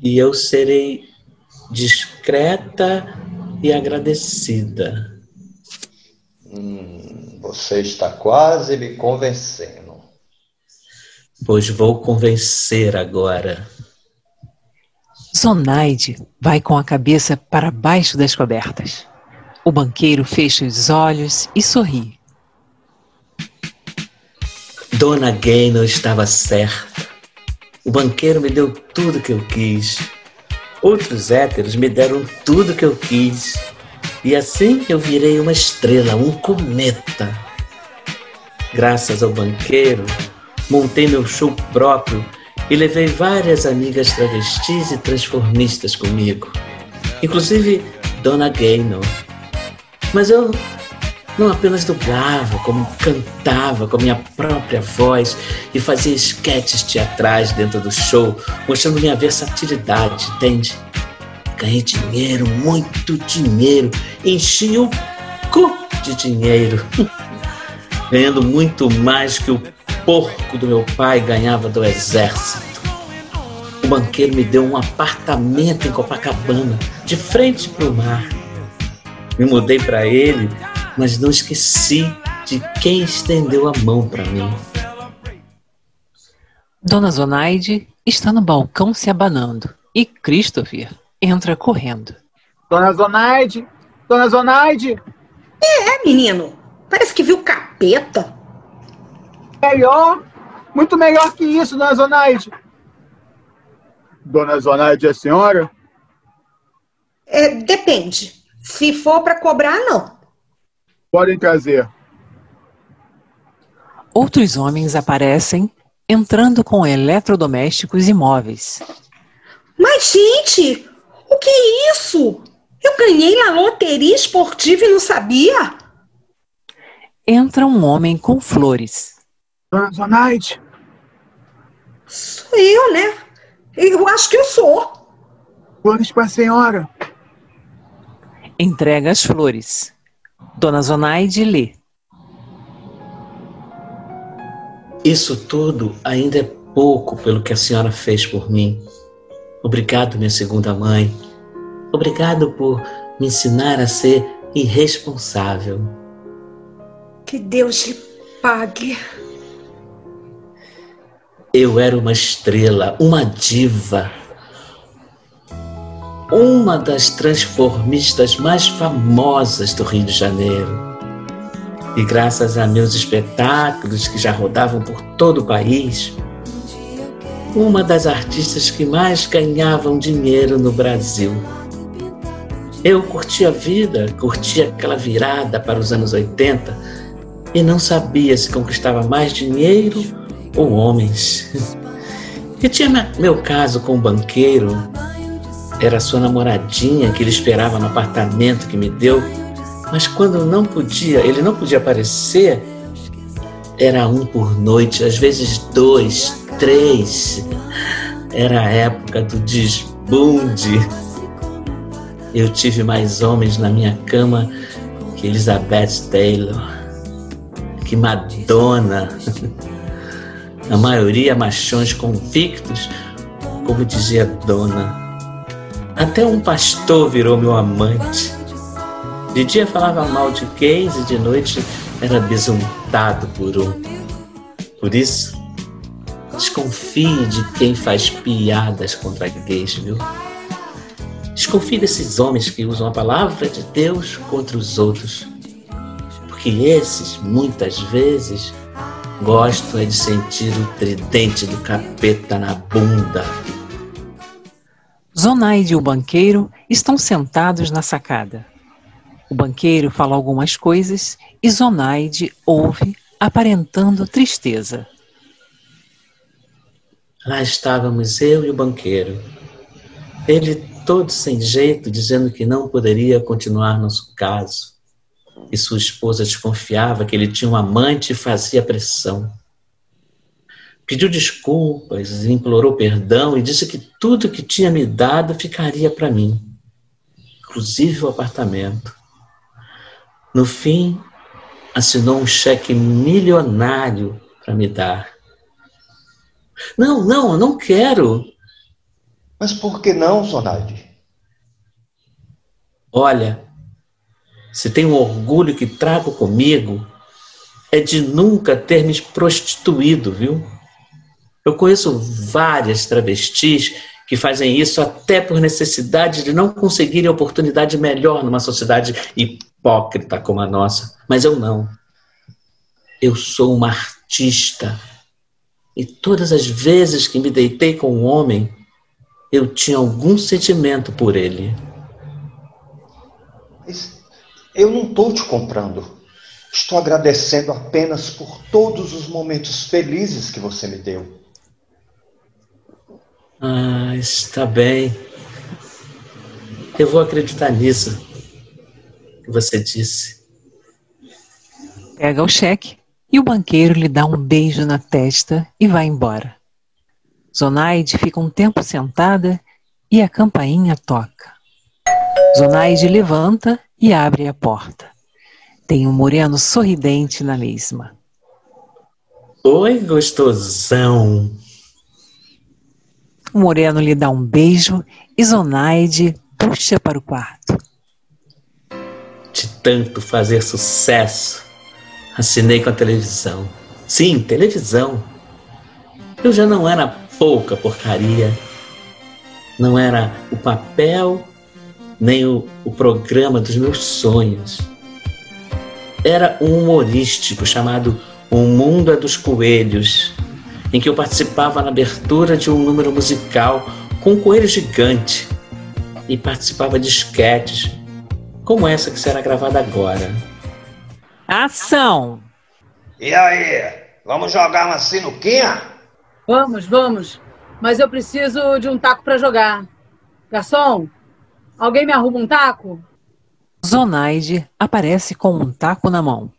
B: E eu serei discreta e agradecida.
M: Hum, você está quase me convencendo.
B: Pois vou convencer agora.
A: Zonaide vai com a cabeça para baixo das cobertas. O banqueiro fecha os olhos e sorri.
B: Dona Gaynor estava certa. O banqueiro me deu tudo que eu quis. Outros héteros me deram tudo que eu quis. E assim eu virei uma estrela, um cometa. Graças ao banqueiro, montei meu show próprio e levei várias amigas travestis e transformistas comigo, inclusive Dona Gaynor. Mas eu não apenas dublava, como cantava com a minha própria voz e fazia esquetes teatrais dentro do show, mostrando minha versatilidade, entende? Ganhei dinheiro, muito dinheiro, enchi o cu de dinheiro, [LAUGHS] ganhando muito mais que o porco do meu pai ganhava do exército. O banqueiro me deu um apartamento em Copacabana, de frente para o mar. Me mudei para ele, mas não esqueci de quem estendeu a mão para mim.
A: Dona Zonaide está no balcão se abanando e Christopher entra correndo.
E: Dona Zonaide! Dona Zonaide!
J: É, menino. Parece que viu capeta.
E: Melhor! Muito melhor que isso, Dona Zonaide! Dona Zonaide é a senhora?
J: É, depende. Se for para cobrar, não.
E: Podem trazer.
A: Outros homens aparecem entrando com eletrodomésticos e móveis.
J: Mas, gente, o que é isso? Eu ganhei na loteria esportiva e não sabia?
A: Entra um homem com flores.
E: Dona Zonaide?
J: Sou eu, né? Eu acho que eu sou.
E: Flores para a senhora.
A: Entrega as flores. Dona Zonaide lê.
B: Isso tudo ainda é pouco pelo que a senhora fez por mim. Obrigado, minha segunda mãe. Obrigado por me ensinar a ser irresponsável.
J: Que Deus lhe pague.
B: Eu era uma estrela, uma diva. Uma das transformistas mais famosas do Rio de Janeiro. E graças a meus espetáculos que já rodavam por todo o país, uma das artistas que mais ganhavam dinheiro no Brasil. Eu curti a vida, curti aquela virada para os anos 80 e não sabia se conquistava mais dinheiro ou homens. E tinha meu caso com o banqueiro, era sua namoradinha que ele esperava no apartamento que me deu, mas quando não podia, ele não podia aparecer, era um por noite, às vezes dois, três. Era a época do bunde. Eu tive mais homens na minha cama que Elizabeth Taylor, que Madonna. [LAUGHS] A maioria machões convictos, como dizia a dona. Até um pastor virou meu amante. De dia falava mal de gays e de noite era besuntado por um. Por isso, desconfie de quem faz piadas contra gays, viu? Desconfie desses homens que usam a palavra de Deus contra os outros. Porque esses, muitas vezes, gostam é de sentir o tridente do capeta na bunda.
A: Zonaide e o banqueiro estão sentados na sacada. O banqueiro fala algumas coisas e Zonaide ouve, aparentando tristeza.
B: Lá estávamos eu e o banqueiro. Ele todo sem jeito, dizendo que não poderia continuar nosso caso. E sua esposa desconfiava que ele tinha um amante e fazia pressão. Pediu desculpas, implorou perdão e disse que tudo que tinha me dado ficaria para mim, inclusive o apartamento. No fim, assinou um cheque milionário para me dar. Não, não, eu não quero.
M: Mas por que não, Zonade?
B: Olha, se tem um orgulho que trago comigo, é de nunca ter me prostituído, viu? Eu conheço várias travestis que fazem isso até por necessidade de não conseguirem oportunidade melhor numa sociedade hipócrita como a nossa. Mas eu não. Eu sou uma artista. E todas as vezes que me deitei com um homem, eu tinha algum sentimento por ele.
M: Eu não estou te comprando. Estou agradecendo apenas por todos os momentos felizes que você me deu.
B: Ah, está bem. Eu vou acreditar nisso que você disse.
A: Pega o cheque e o banqueiro lhe dá um beijo na testa e vai embora. Zonaide fica um tempo sentada e a campainha toca. Zonaide levanta e abre a porta. Tem um moreno sorridente na mesma.
B: Oi, gostosão.
A: O moreno lhe dá um beijo e Zonaide puxa para o quarto.
B: De tanto fazer sucesso, assinei com a televisão. Sim, televisão. Eu já não era pouca porcaria. Não era o papel, nem o, o programa dos meus sonhos. Era um humorístico chamado O Mundo é dos Coelhos, em que eu participava na abertura de um número musical com um coelho gigante e participava de esquetes, como essa que será gravada agora.
A: Ação!
N: E aí, vamos jogar uma sinuquinha?
K: Vamos, vamos. Mas eu preciso de um taco para jogar. Garçom, alguém me arruma um taco?
A: Zonaide aparece com um taco na mão.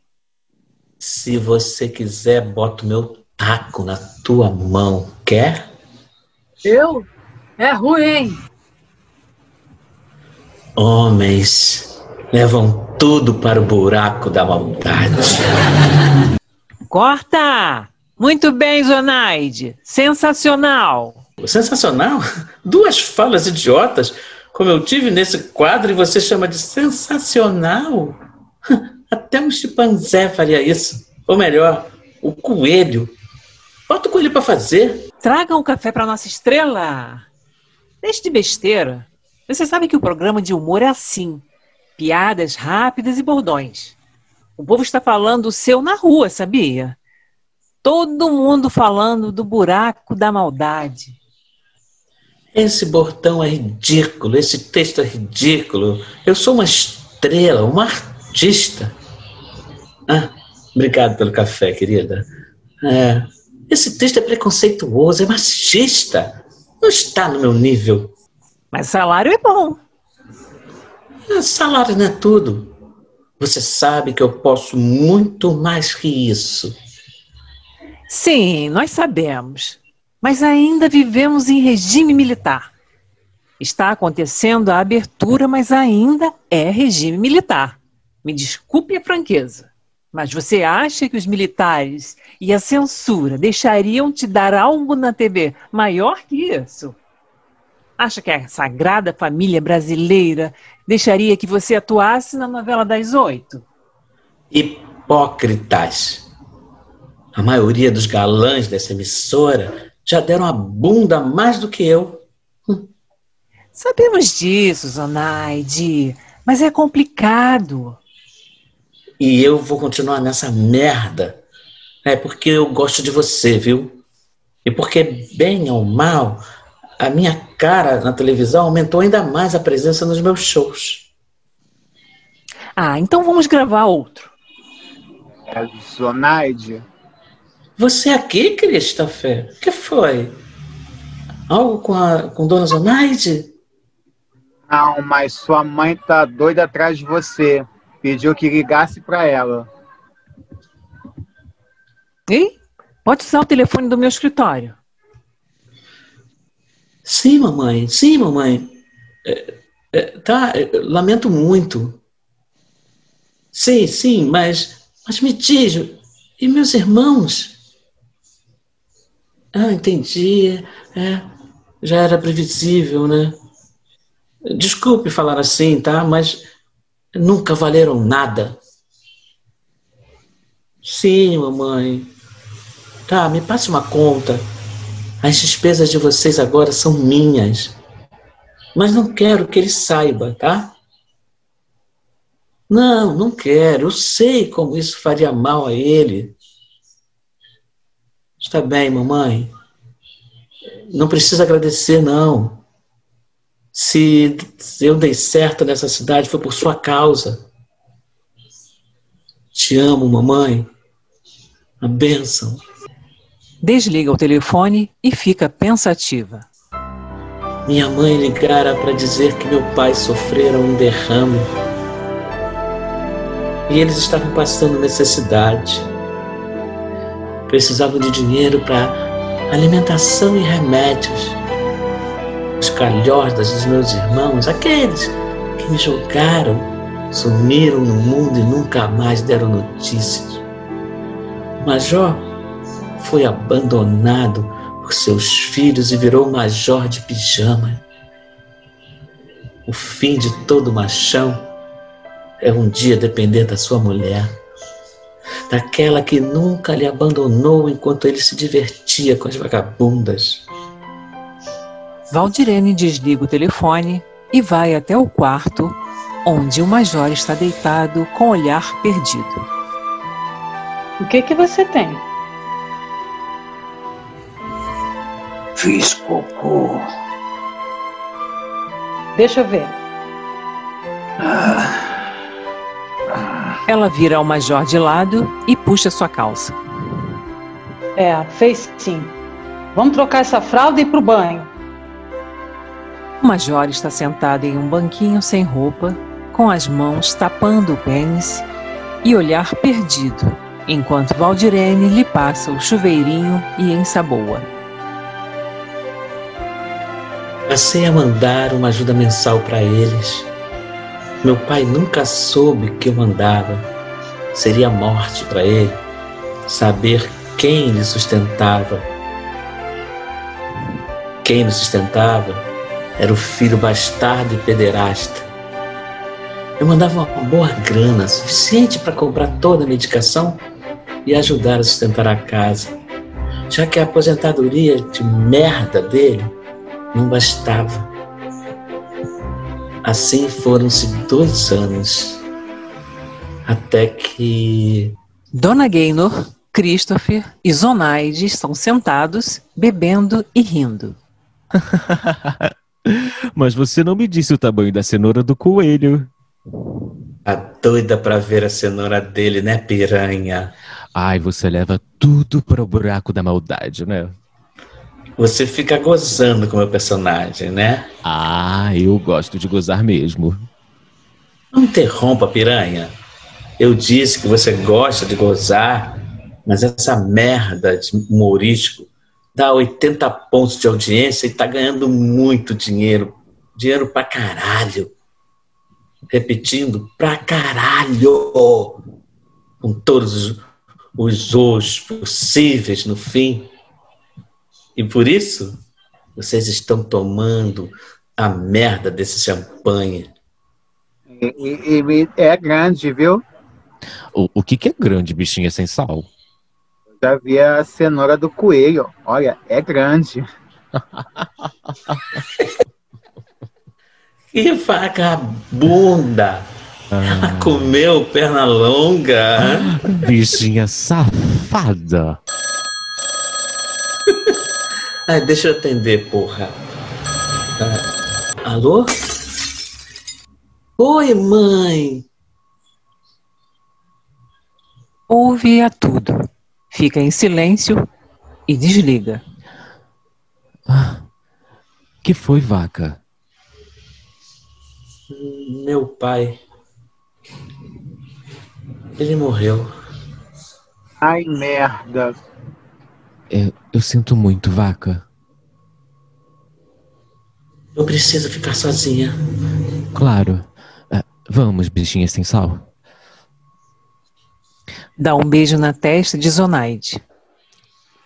B: Se você quiser, boto meu taco na tua mão. Quer?
K: Eu? É ruim, hein?
B: Homens levam tudo para o buraco da maldade.
A: Corta! Muito bem, Zonaide. Sensacional.
B: Sensacional? Duas falas idiotas, como eu tive nesse quadro, e você chama de sensacional? [LAUGHS] Até um chimpanzé faria isso. Ou melhor, o coelho. Bota o coelho para fazer.
A: Traga um café para nossa estrela. Deixe de besteira. Você sabe que o programa de humor é assim: piadas rápidas e bordões. O povo está falando o seu na rua, sabia? Todo mundo falando do buraco da maldade.
B: Esse bordão é ridículo, esse texto é ridículo. Eu sou uma estrela, uma artista. Ah, obrigado pelo café, querida. É, esse texto é preconceituoso, é machista. Não está no meu nível.
A: Mas salário é bom.
B: Ah, salário não é tudo. Você sabe que eu posso muito mais que isso.
A: Sim, nós sabemos. Mas ainda vivemos em regime militar. Está acontecendo a abertura, mas ainda é regime militar. Me desculpe a franqueza, mas você acha que os militares e a censura deixariam te dar algo na TV maior que isso? Acha que a Sagrada Família Brasileira deixaria que você atuasse na novela das oito?
B: Hipócritas. A maioria dos galãs dessa emissora já deram a bunda mais do que eu.
A: Sabemos disso, Zonaide, mas é complicado.
B: E eu vou continuar nessa merda. É porque eu gosto de você, viu? E porque, bem ou mal, a minha cara na televisão aumentou ainda mais a presença nos meus shows.
A: Ah, então vamos gravar outro.
E: É Zonaide.
B: Você aqui, Christopher? O que foi? Algo com, a, com Dona Zonaide?
E: Não, mas sua mãe tá doida atrás de você. Pediu que ligasse pra ela.
A: Ei, pode usar o telefone do meu escritório.
B: Sim, mamãe. Sim, mamãe. É, é, tá, é, lamento muito. Sim, sim, mas, mas me diz, e meus irmãos? Ah, entendi. É, já era previsível, né? Desculpe falar assim, tá? Mas nunca valeram nada. Sim, mamãe. Tá, me passe uma conta. As despesas de vocês agora são minhas. Mas não quero que ele saiba, tá? Não, não quero. Eu sei como isso faria mal a ele. Está bem, mamãe. Não precisa agradecer, não. Se eu dei certo nessa cidade foi por sua causa. Te amo, mamãe. A bênção.
A: Desliga o telefone e fica pensativa.
B: Minha mãe ligara para dizer que meu pai sofrera um derrame. E eles estavam passando necessidade. Precisavam de dinheiro para alimentação e remédios. Os calhordas dos meus irmãos, aqueles que me jogaram, sumiram no mundo e nunca mais deram notícias. O major foi abandonado por seus filhos e virou major de pijama. O fim de todo machão é um dia depender da sua mulher, daquela que nunca lhe abandonou enquanto ele se divertia com as vagabundas.
A: Valdirene desliga o telefone e vai até o quarto, onde o major está deitado com o olhar perdido.
H: O que que você tem?
F: Fiz cocô.
H: Deixa eu ver.
A: Ela vira ao major de lado e puxa sua calça.
H: É, fez sim. Vamos trocar essa fralda e ir pro banho.
A: O major está sentado em um banquinho sem roupa, com as mãos tapando o pênis e olhar perdido, enquanto Valdirene lhe passa o chuveirinho e ensaboa.
B: Passei a mandar uma ajuda mensal para eles. Meu pai nunca soube que eu mandava. Seria morte para ele saber quem lhe sustentava. Quem lhe sustentava era o filho bastardo e pederasta. Eu mandava uma boa grana, suficiente para comprar toda a medicação e ajudar a sustentar a casa, já que a aposentadoria de merda dele não bastava. Assim foram-se dois anos, até que.
A: Dona Gaynor, Christopher e Zonaide estão sentados, bebendo e rindo. [LAUGHS]
L: Mas você não me disse o tamanho da cenoura do coelho.
B: Tá doida pra ver a cenoura dele, né, piranha?
L: Ai, você leva tudo para o buraco da maldade, né?
B: Você fica gozando com o meu personagem, né?
L: Ah, eu gosto de gozar mesmo.
B: Não interrompa, piranha. Eu disse que você gosta de gozar, mas essa merda de humorístico dá 80 pontos de audiência e tá ganhando muito dinheiro dinheiro pra caralho. Repetindo, pra caralho. Com todos os, os os possíveis no fim. E por isso, vocês estão tomando a merda desse champanhe.
E: E, e- e é grande, viu?
L: O, o que, que é grande, bichinha sem sal?
E: Já vi a cenoura do coelho. Olha, é grande. [LAUGHS]
B: Que vagabunda! Ela [LAUGHS] comeu perna longa.
L: Bichinha safada.
B: Ai, deixa eu atender, porra. Ah, alô? Oi, mãe.
A: Ouve a tudo. Fica em silêncio e desliga.
L: Que foi, vaca?
B: Meu pai. Ele morreu.
E: Ai, merda.
L: É, eu sinto muito, vaca.
B: Eu preciso ficar sozinha.
L: Claro. Ah, vamos, bichinha sem sal.
A: Dá um beijo na testa de Zonaide.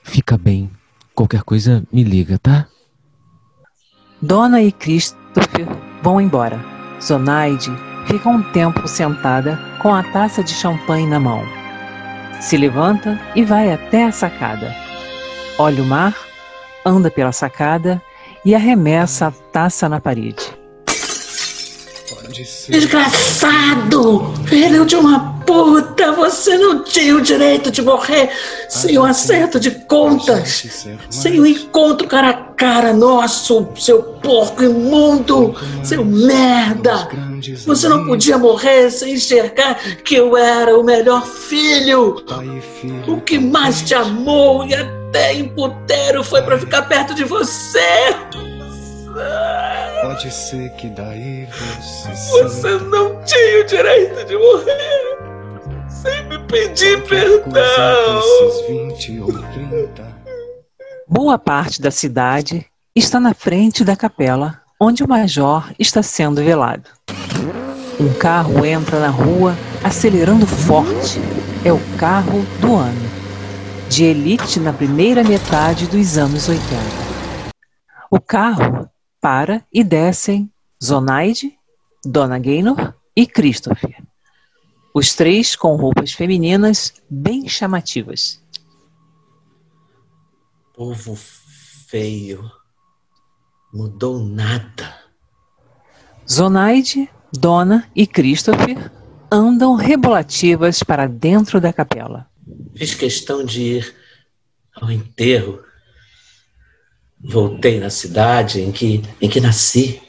L: Fica bem. Qualquer coisa, me liga, tá?
A: Dona e Christopher vão embora. Zonaide fica um tempo sentada com a taça de champanhe na mão. Se levanta e vai até a sacada. Olha o mar, anda pela sacada e arremessa a taça na parede.
B: Desgraçado! Filho de uma puta! Você não tinha o direito de morrer sem o acerto de contas! Sem o encontro cara a cara nosso, seu porco imundo! Seu merda! Você não podia morrer sem enxergar que eu era o melhor filho! O que mais te amou e até em puteiro foi pra ficar perto de você!
O: Pode ser que daí você
B: Você não tinha o direito de morrer sem me pedir perdão.
O: esses 20 ou 30
A: Boa parte da cidade está na frente da capela onde o major está sendo velado. Um carro entra na rua acelerando forte. É o carro do ano. De elite na primeira metade dos anos 80. O carro para e descem Zonaide, Dona Gaynor e Christopher. Os três com roupas femininas bem chamativas.
B: Povo feio. Mudou nada.
A: Zonaide, Dona e Christopher andam rebolativas para dentro da capela.
B: Fiz questão de ir ao enterro. Voltei na cidade em que, em que nasci.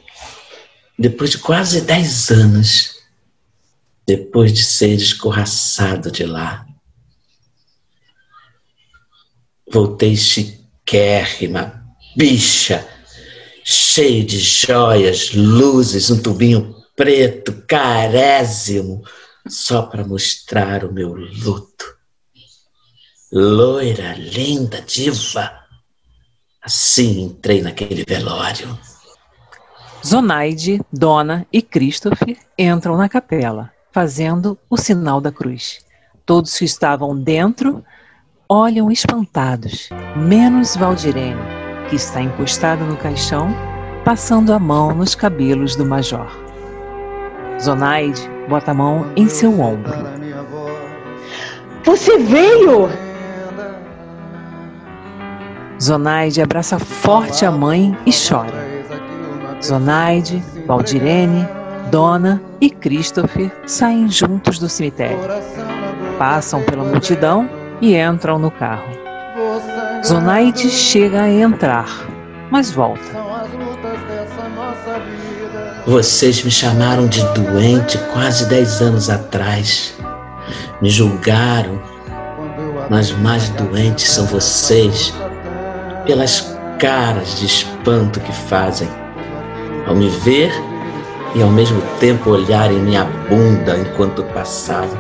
B: Depois de quase dez anos. Depois de ser escorraçado de lá. Voltei chiquérrima, bicha, cheio de joias, luzes, um tubinho preto, carésimo, só para mostrar o meu luto. Loira, linda, diva. Assim entrei naquele velório.
A: Zonaide, Dona e Christopher entram na capela, fazendo o sinal da cruz. Todos que estavam dentro olham espantados, menos Valdirene, que está encostada no caixão, passando a mão nos cabelos do major. Zonaide bota a mão em seu ombro.
H: Você veio!
A: Zonaide abraça forte a mãe e chora. Zonaide, Valdirene, Dona e Christopher saem juntos do cemitério. Passam pela multidão e entram no carro. Zonaide chega a entrar, mas volta.
B: Vocês me chamaram de doente quase dez anos atrás. Me julgaram, mas mais doentes são vocês pelas caras de espanto que fazem ao me ver e ao mesmo tempo olharem minha bunda enquanto passava.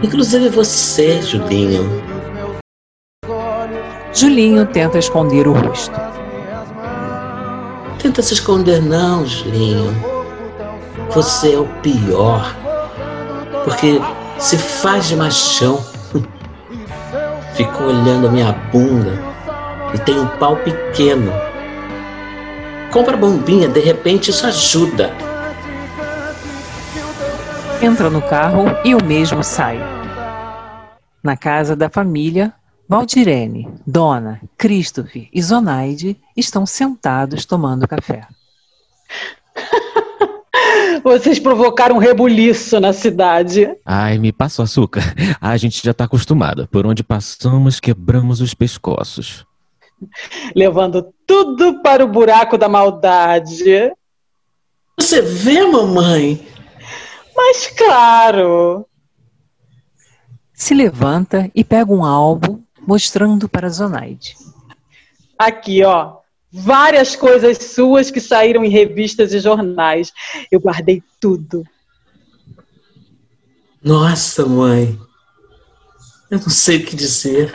B: Inclusive você, Julinho.
A: Julinho tenta esconder o rosto.
B: tenta se esconder, não, Julinho. Você é o pior. Porque se faz de machão. [LAUGHS] Ficou olhando a minha bunda e tem um pau pequeno. Compra bombinha, de repente isso ajuda.
A: Entra no carro e o mesmo sai. Na casa da família, Valdirene, Dona, Christopher e Zonaide estão sentados tomando café. [LAUGHS]
H: Vocês provocaram um rebuliço na cidade.
L: Ai, me passa o açúcar. A gente já tá acostumada. Por onde passamos, quebramos os pescoços. [LAUGHS]
H: Levando tudo para o buraco da maldade.
B: Você vê, mamãe?
H: Mas claro.
A: Se levanta e pega um álbum mostrando para Zonaide.
H: Aqui, ó. Várias coisas suas que saíram em revistas e jornais. Eu guardei tudo.
B: Nossa, mãe. Eu não sei o que dizer.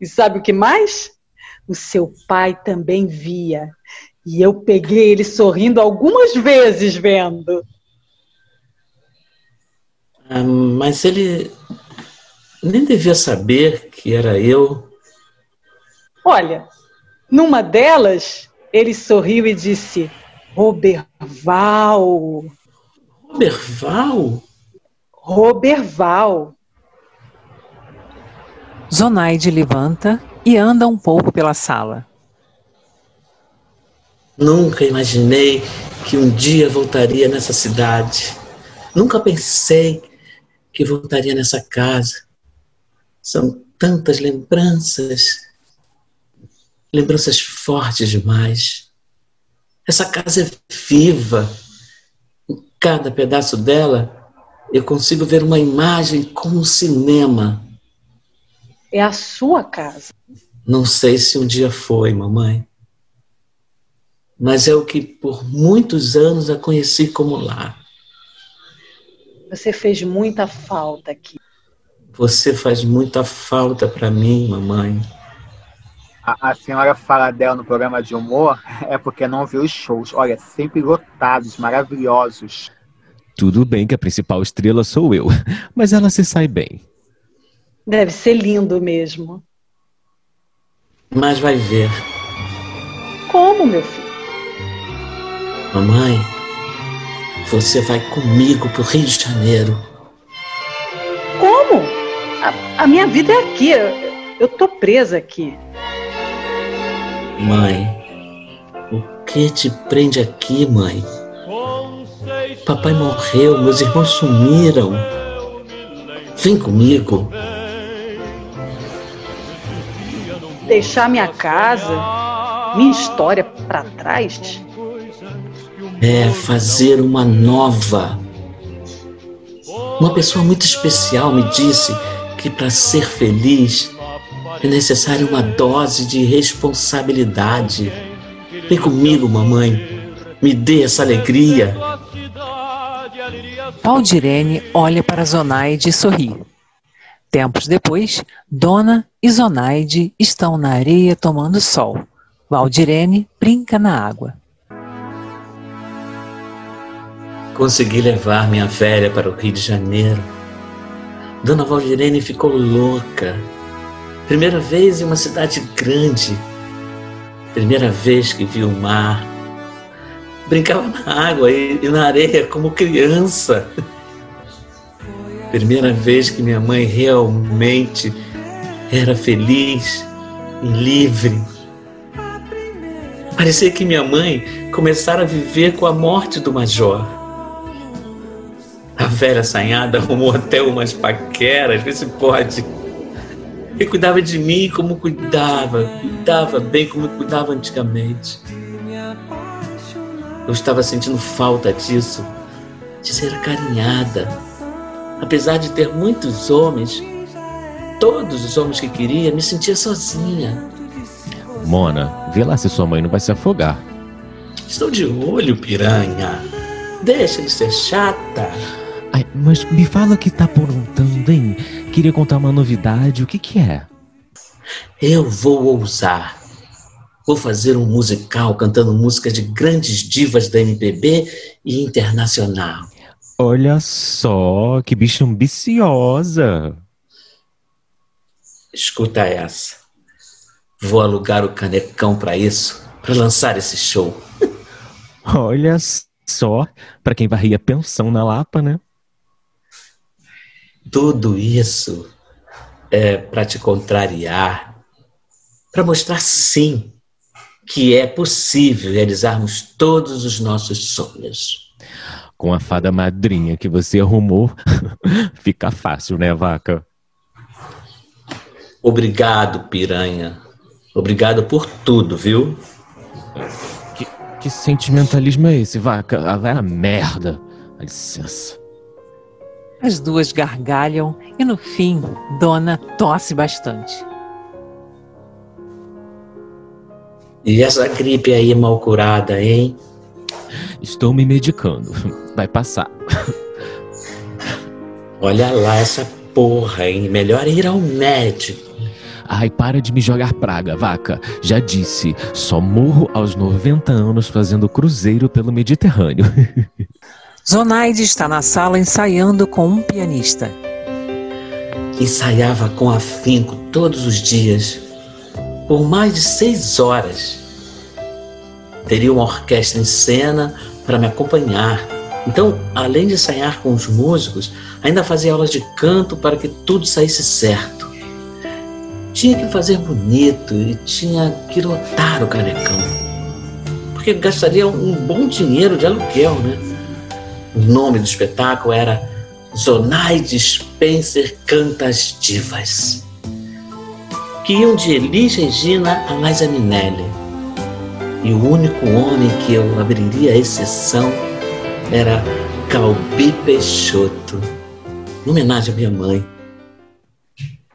H: E sabe o que mais? O seu pai também via. E eu peguei ele sorrindo algumas vezes vendo.
B: Ah, mas ele nem devia saber que era eu.
H: Olha, numa delas, ele sorriu e disse: Roberval.
B: Roberval?
H: Roberval.
A: Zonaide levanta e anda um pouco pela sala.
B: Nunca imaginei que um dia voltaria nessa cidade. Nunca pensei que voltaria nessa casa. São tantas lembranças, lembranças fortes demais. Essa casa é viva. Em cada pedaço dela, eu consigo ver uma imagem como um cinema.
H: É a sua casa.
B: Não sei se um dia foi, mamãe. Mas é o que por muitos anos a conheci como lar.
H: Você fez muita falta aqui.
B: Você faz muita falta para mim, mamãe.
E: A, a senhora fala dela no programa de humor é porque não viu os shows. Olha, sempre lotados, maravilhosos.
L: Tudo bem que a principal estrela sou eu, [LAUGHS] mas ela se sai bem.
H: Deve ser lindo mesmo.
B: Mas vai ver.
H: Como, meu filho?
B: Mamãe, você vai comigo pro Rio de Janeiro.
H: Como? A, a minha vida é aqui. Eu, eu tô presa aqui.
B: Mãe, o que te prende aqui, mãe? Papai morreu, meus irmãos sumiram. Vem comigo.
H: Deixar minha casa, minha história para trás?
B: É fazer uma nova. Uma pessoa muito especial me disse que para ser feliz é necessária uma dose de responsabilidade. Vem comigo, mamãe. Me dê essa alegria.
A: Valdirene olha para Zonaide e sorri. Tempos depois, Dona e Zonaide estão na areia tomando sol. Valdirene brinca na água.
B: Consegui levar minha velha para o Rio de Janeiro. Dona Valdirene ficou louca. Primeira vez em uma cidade grande. Primeira vez que vi o mar. Brincava na água e, e na areia como criança. Primeira vez que minha mãe realmente era feliz e livre. Parecia que minha mãe começara a viver com a morte do Major. A velha assanhada arrumou até umas paqueras, vê se pode. E cuidava de mim como cuidava, cuidava bem como cuidava antigamente. Eu estava sentindo falta disso, de ser acarinhada. Apesar de ter muitos homens, todos os homens que queria, me sentia sozinha.
L: Mona, vê lá se sua mãe não vai se afogar.
B: Estou de olho, piranha. Deixa de ser chata.
L: Ai, mas me fala o que tá aprontando, hein? Queria contar uma novidade, o que que é?
B: Eu vou ousar. Vou fazer um musical cantando músicas de grandes divas da MPB e internacional.
L: Olha só, que bicha ambiciosa.
B: Escuta essa. Vou alugar o canecão para isso, para lançar esse show. [LAUGHS]
L: Olha só, pra quem varria pensão na Lapa, né?
B: Tudo isso é para te contrariar, para mostrar sim que é possível realizarmos todos os nossos sonhos.
L: Com a fada madrinha que você arrumou, [LAUGHS] fica fácil, né, vaca?
B: Obrigado, piranha. Obrigado por tudo, viu?
L: Que, que sentimentalismo é esse, vaca? Ah, vai a merda. Dá licença.
A: As duas gargalham e no fim, Dona tosse bastante.
B: E essa gripe aí mal curada, hein?
L: Estou me medicando. Vai passar.
B: Olha lá essa porra, hein? Melhor ir ao médico.
L: Ai, para de me jogar praga, vaca. Já disse, só morro aos 90 anos fazendo cruzeiro pelo Mediterrâneo. [LAUGHS]
A: Zonaide está na sala ensaiando com um pianista.
B: Ensaiava com afinco todos os dias, por mais de seis horas. Teria uma orquestra em cena para me acompanhar. Então, além de ensaiar com os músicos, ainda fazia aulas de canto para que tudo saísse certo. Tinha que fazer bonito e tinha que lotar o canecão. Porque gastaria um bom dinheiro de aluguel, né? O nome do espetáculo era Zonaide Spencer Canta as Divas. Que iam de Elis Regina a Liza Minelli. E o único homem que eu abriria a exceção era Calbi Peixoto, em homenagem à minha mãe.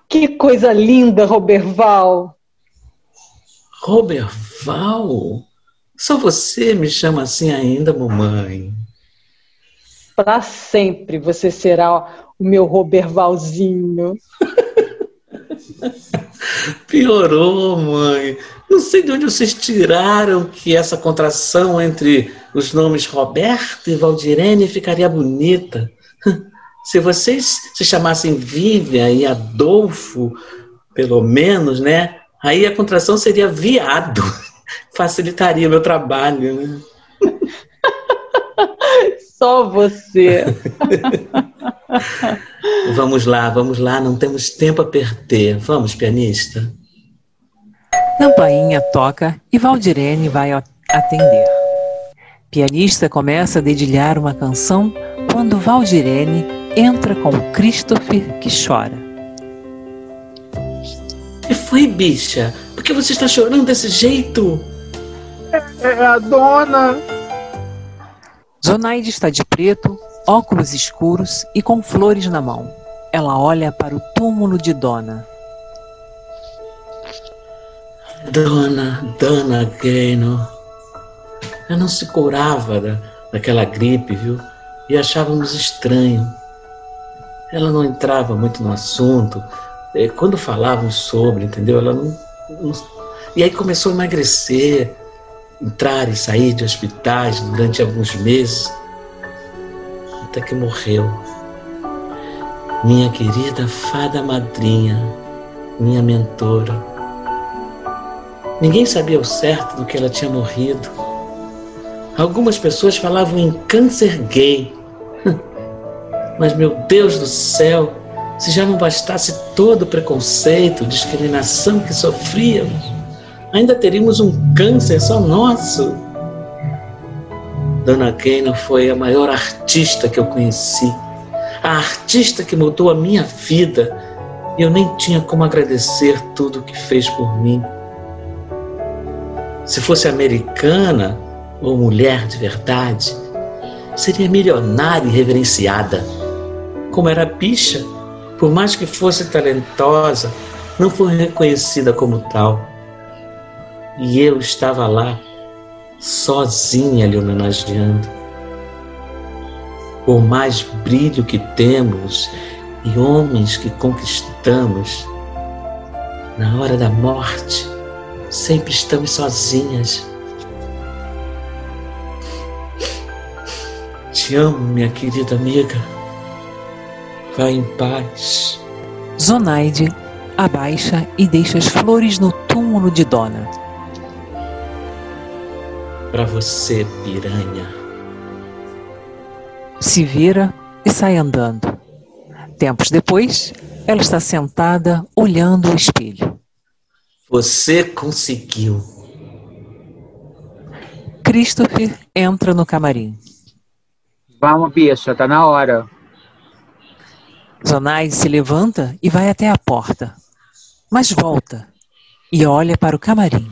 H: Que coisa linda, Roberval.
B: Roberval? Só você me chama assim ainda, mamãe.
H: Para sempre você será o meu Robervalzinho. [LAUGHS]
B: Piorou, mãe. Não sei de onde vocês tiraram que essa contração entre os nomes Roberto e Valdirene ficaria bonita. Se vocês se chamassem Vivian e Adolfo, pelo menos, né? Aí a contração seria viado. [LAUGHS] Facilitaria meu trabalho, né? [LAUGHS]
H: Só você. [LAUGHS]
B: vamos lá, vamos lá, não temos tempo a perder. Vamos, pianista.
A: Campainha toca e Valdirene vai atender. Pianista começa a dedilhar uma canção quando Valdirene entra com Christopher que chora.
B: que foi, bicha? Por que você está chorando desse jeito?
E: É a dona.
A: Zonaide está de preto, óculos escuros e com flores na mão. Ela olha para o túmulo de Dona.
B: Dona, Dona Gaynor. Ela não se curava da, daquela gripe, viu? E achávamos estranho. Ela não entrava muito no assunto. Eh, Quando falávamos sobre, entendeu? Ela não, não- E aí começou a emagrecer, entrar e sair de hospitais durante alguns meses. Até que morreu. Minha querida fada madrinha, minha mentora. Ninguém sabia ao certo do que ela tinha morrido. Algumas pessoas falavam em câncer gay. Mas, meu Deus do céu, se já não bastasse todo o preconceito, discriminação que sofríamos, ainda teríamos um câncer só nosso. Dona Gaynor foi a maior artista que eu conheci. A artista que mudou a minha vida. E eu nem tinha como agradecer tudo o que fez por mim. Se fosse americana ou mulher de verdade, seria milionária e reverenciada. Como era bicha, por mais que fosse talentosa, não foi reconhecida como tal. E eu estava lá, sozinha lhe homenageando. Por mais brilho que temos e homens que conquistamos, na hora da morte, sempre estamos sozinhas. Te amo, minha querida amiga. Vá em paz.
A: Zonaide abaixa e deixa as flores no túmulo de Dona.
B: Para você, piranha.
A: Se vira e sai andando. Tempos depois, ela está sentada olhando o espelho.
B: Você conseguiu.
A: Christopher entra no camarim.
E: Vamos, bicha, tá na hora.
A: Zonaide se levanta e vai até a porta, mas volta e olha para o camarim.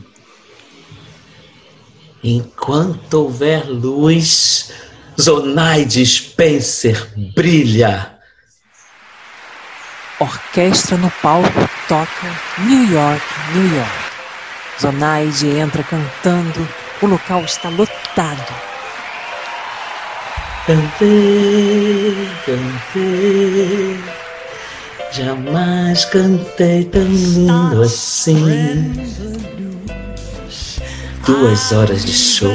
B: Enquanto houver luz, Zonaide Spencer brilha.
A: Orquestra no palco toca New York, New York. Zonaide entra cantando, o local está lotado.
B: Cantei, cantei, jamais cantei tão lindo assim. Duas horas de show,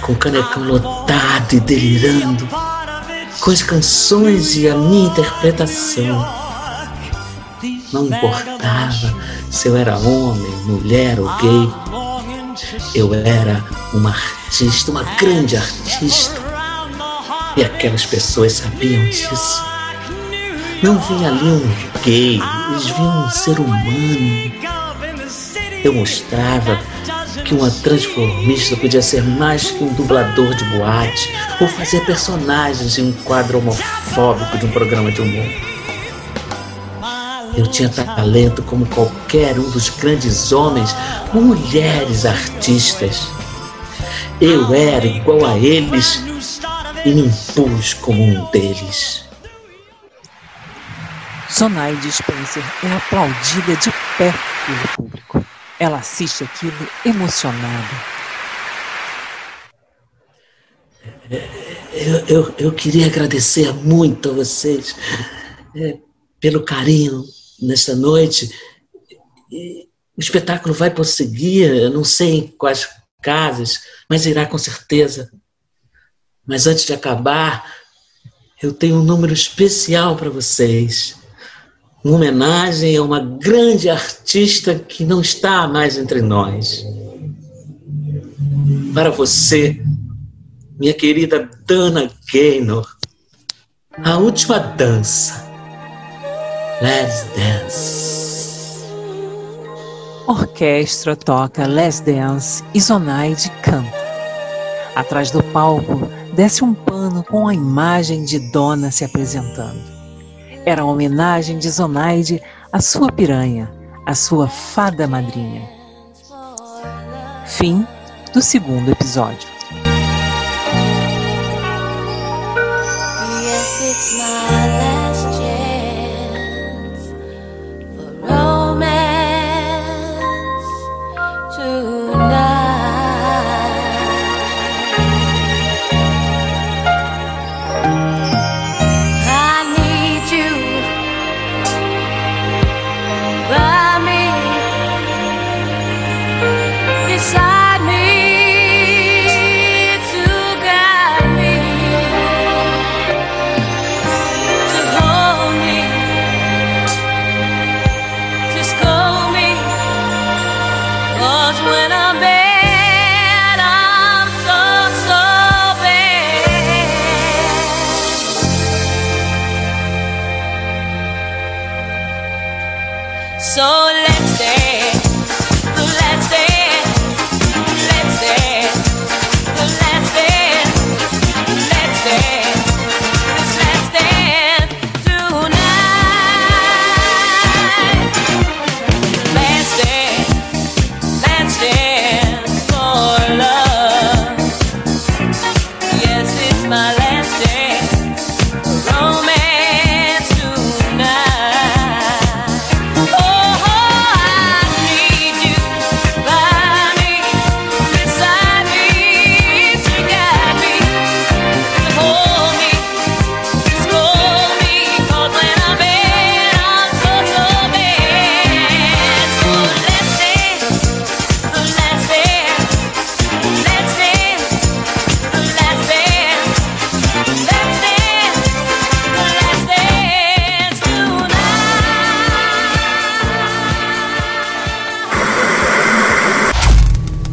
B: com o canecão lotado e delirando, com as canções e a minha interpretação. Não importava se eu era homem, mulher ou gay, eu era uma artista, uma grande artista. E aquelas pessoas sabiam disso. Não vinha ali um gay, eles viam um ser humano. Eu mostrava que uma transformista podia ser mais que um dublador de boate ou fazer personagens em um quadro homofóbico de um programa de humor. Eu tinha talento como qualquer um dos grandes homens, mulheres artistas. Eu era igual a eles e me impus como um deles.
A: Zonaide Spencer é aplaudida de pé pelo público. Ela assiste aquilo emocionada.
B: Eu, eu, eu queria agradecer muito a vocês é, pelo carinho nesta noite. E o espetáculo vai prosseguir, eu não sei em quais casas, mas irá com certeza. Mas antes de acabar, eu tenho um número especial para vocês. Uma homenagem a uma grande artista que não está mais entre nós. Para você, minha querida Dana Gaynor, a última dança. Let's Dance.
A: Orquestra toca Let's Dance e Zonaide canta. Atrás do palco desce um pano com a imagem de Dona se apresentando. Era uma homenagem de Zonaide à sua piranha, à sua fada madrinha. Fim do segundo episódio.
I: Yes, it's my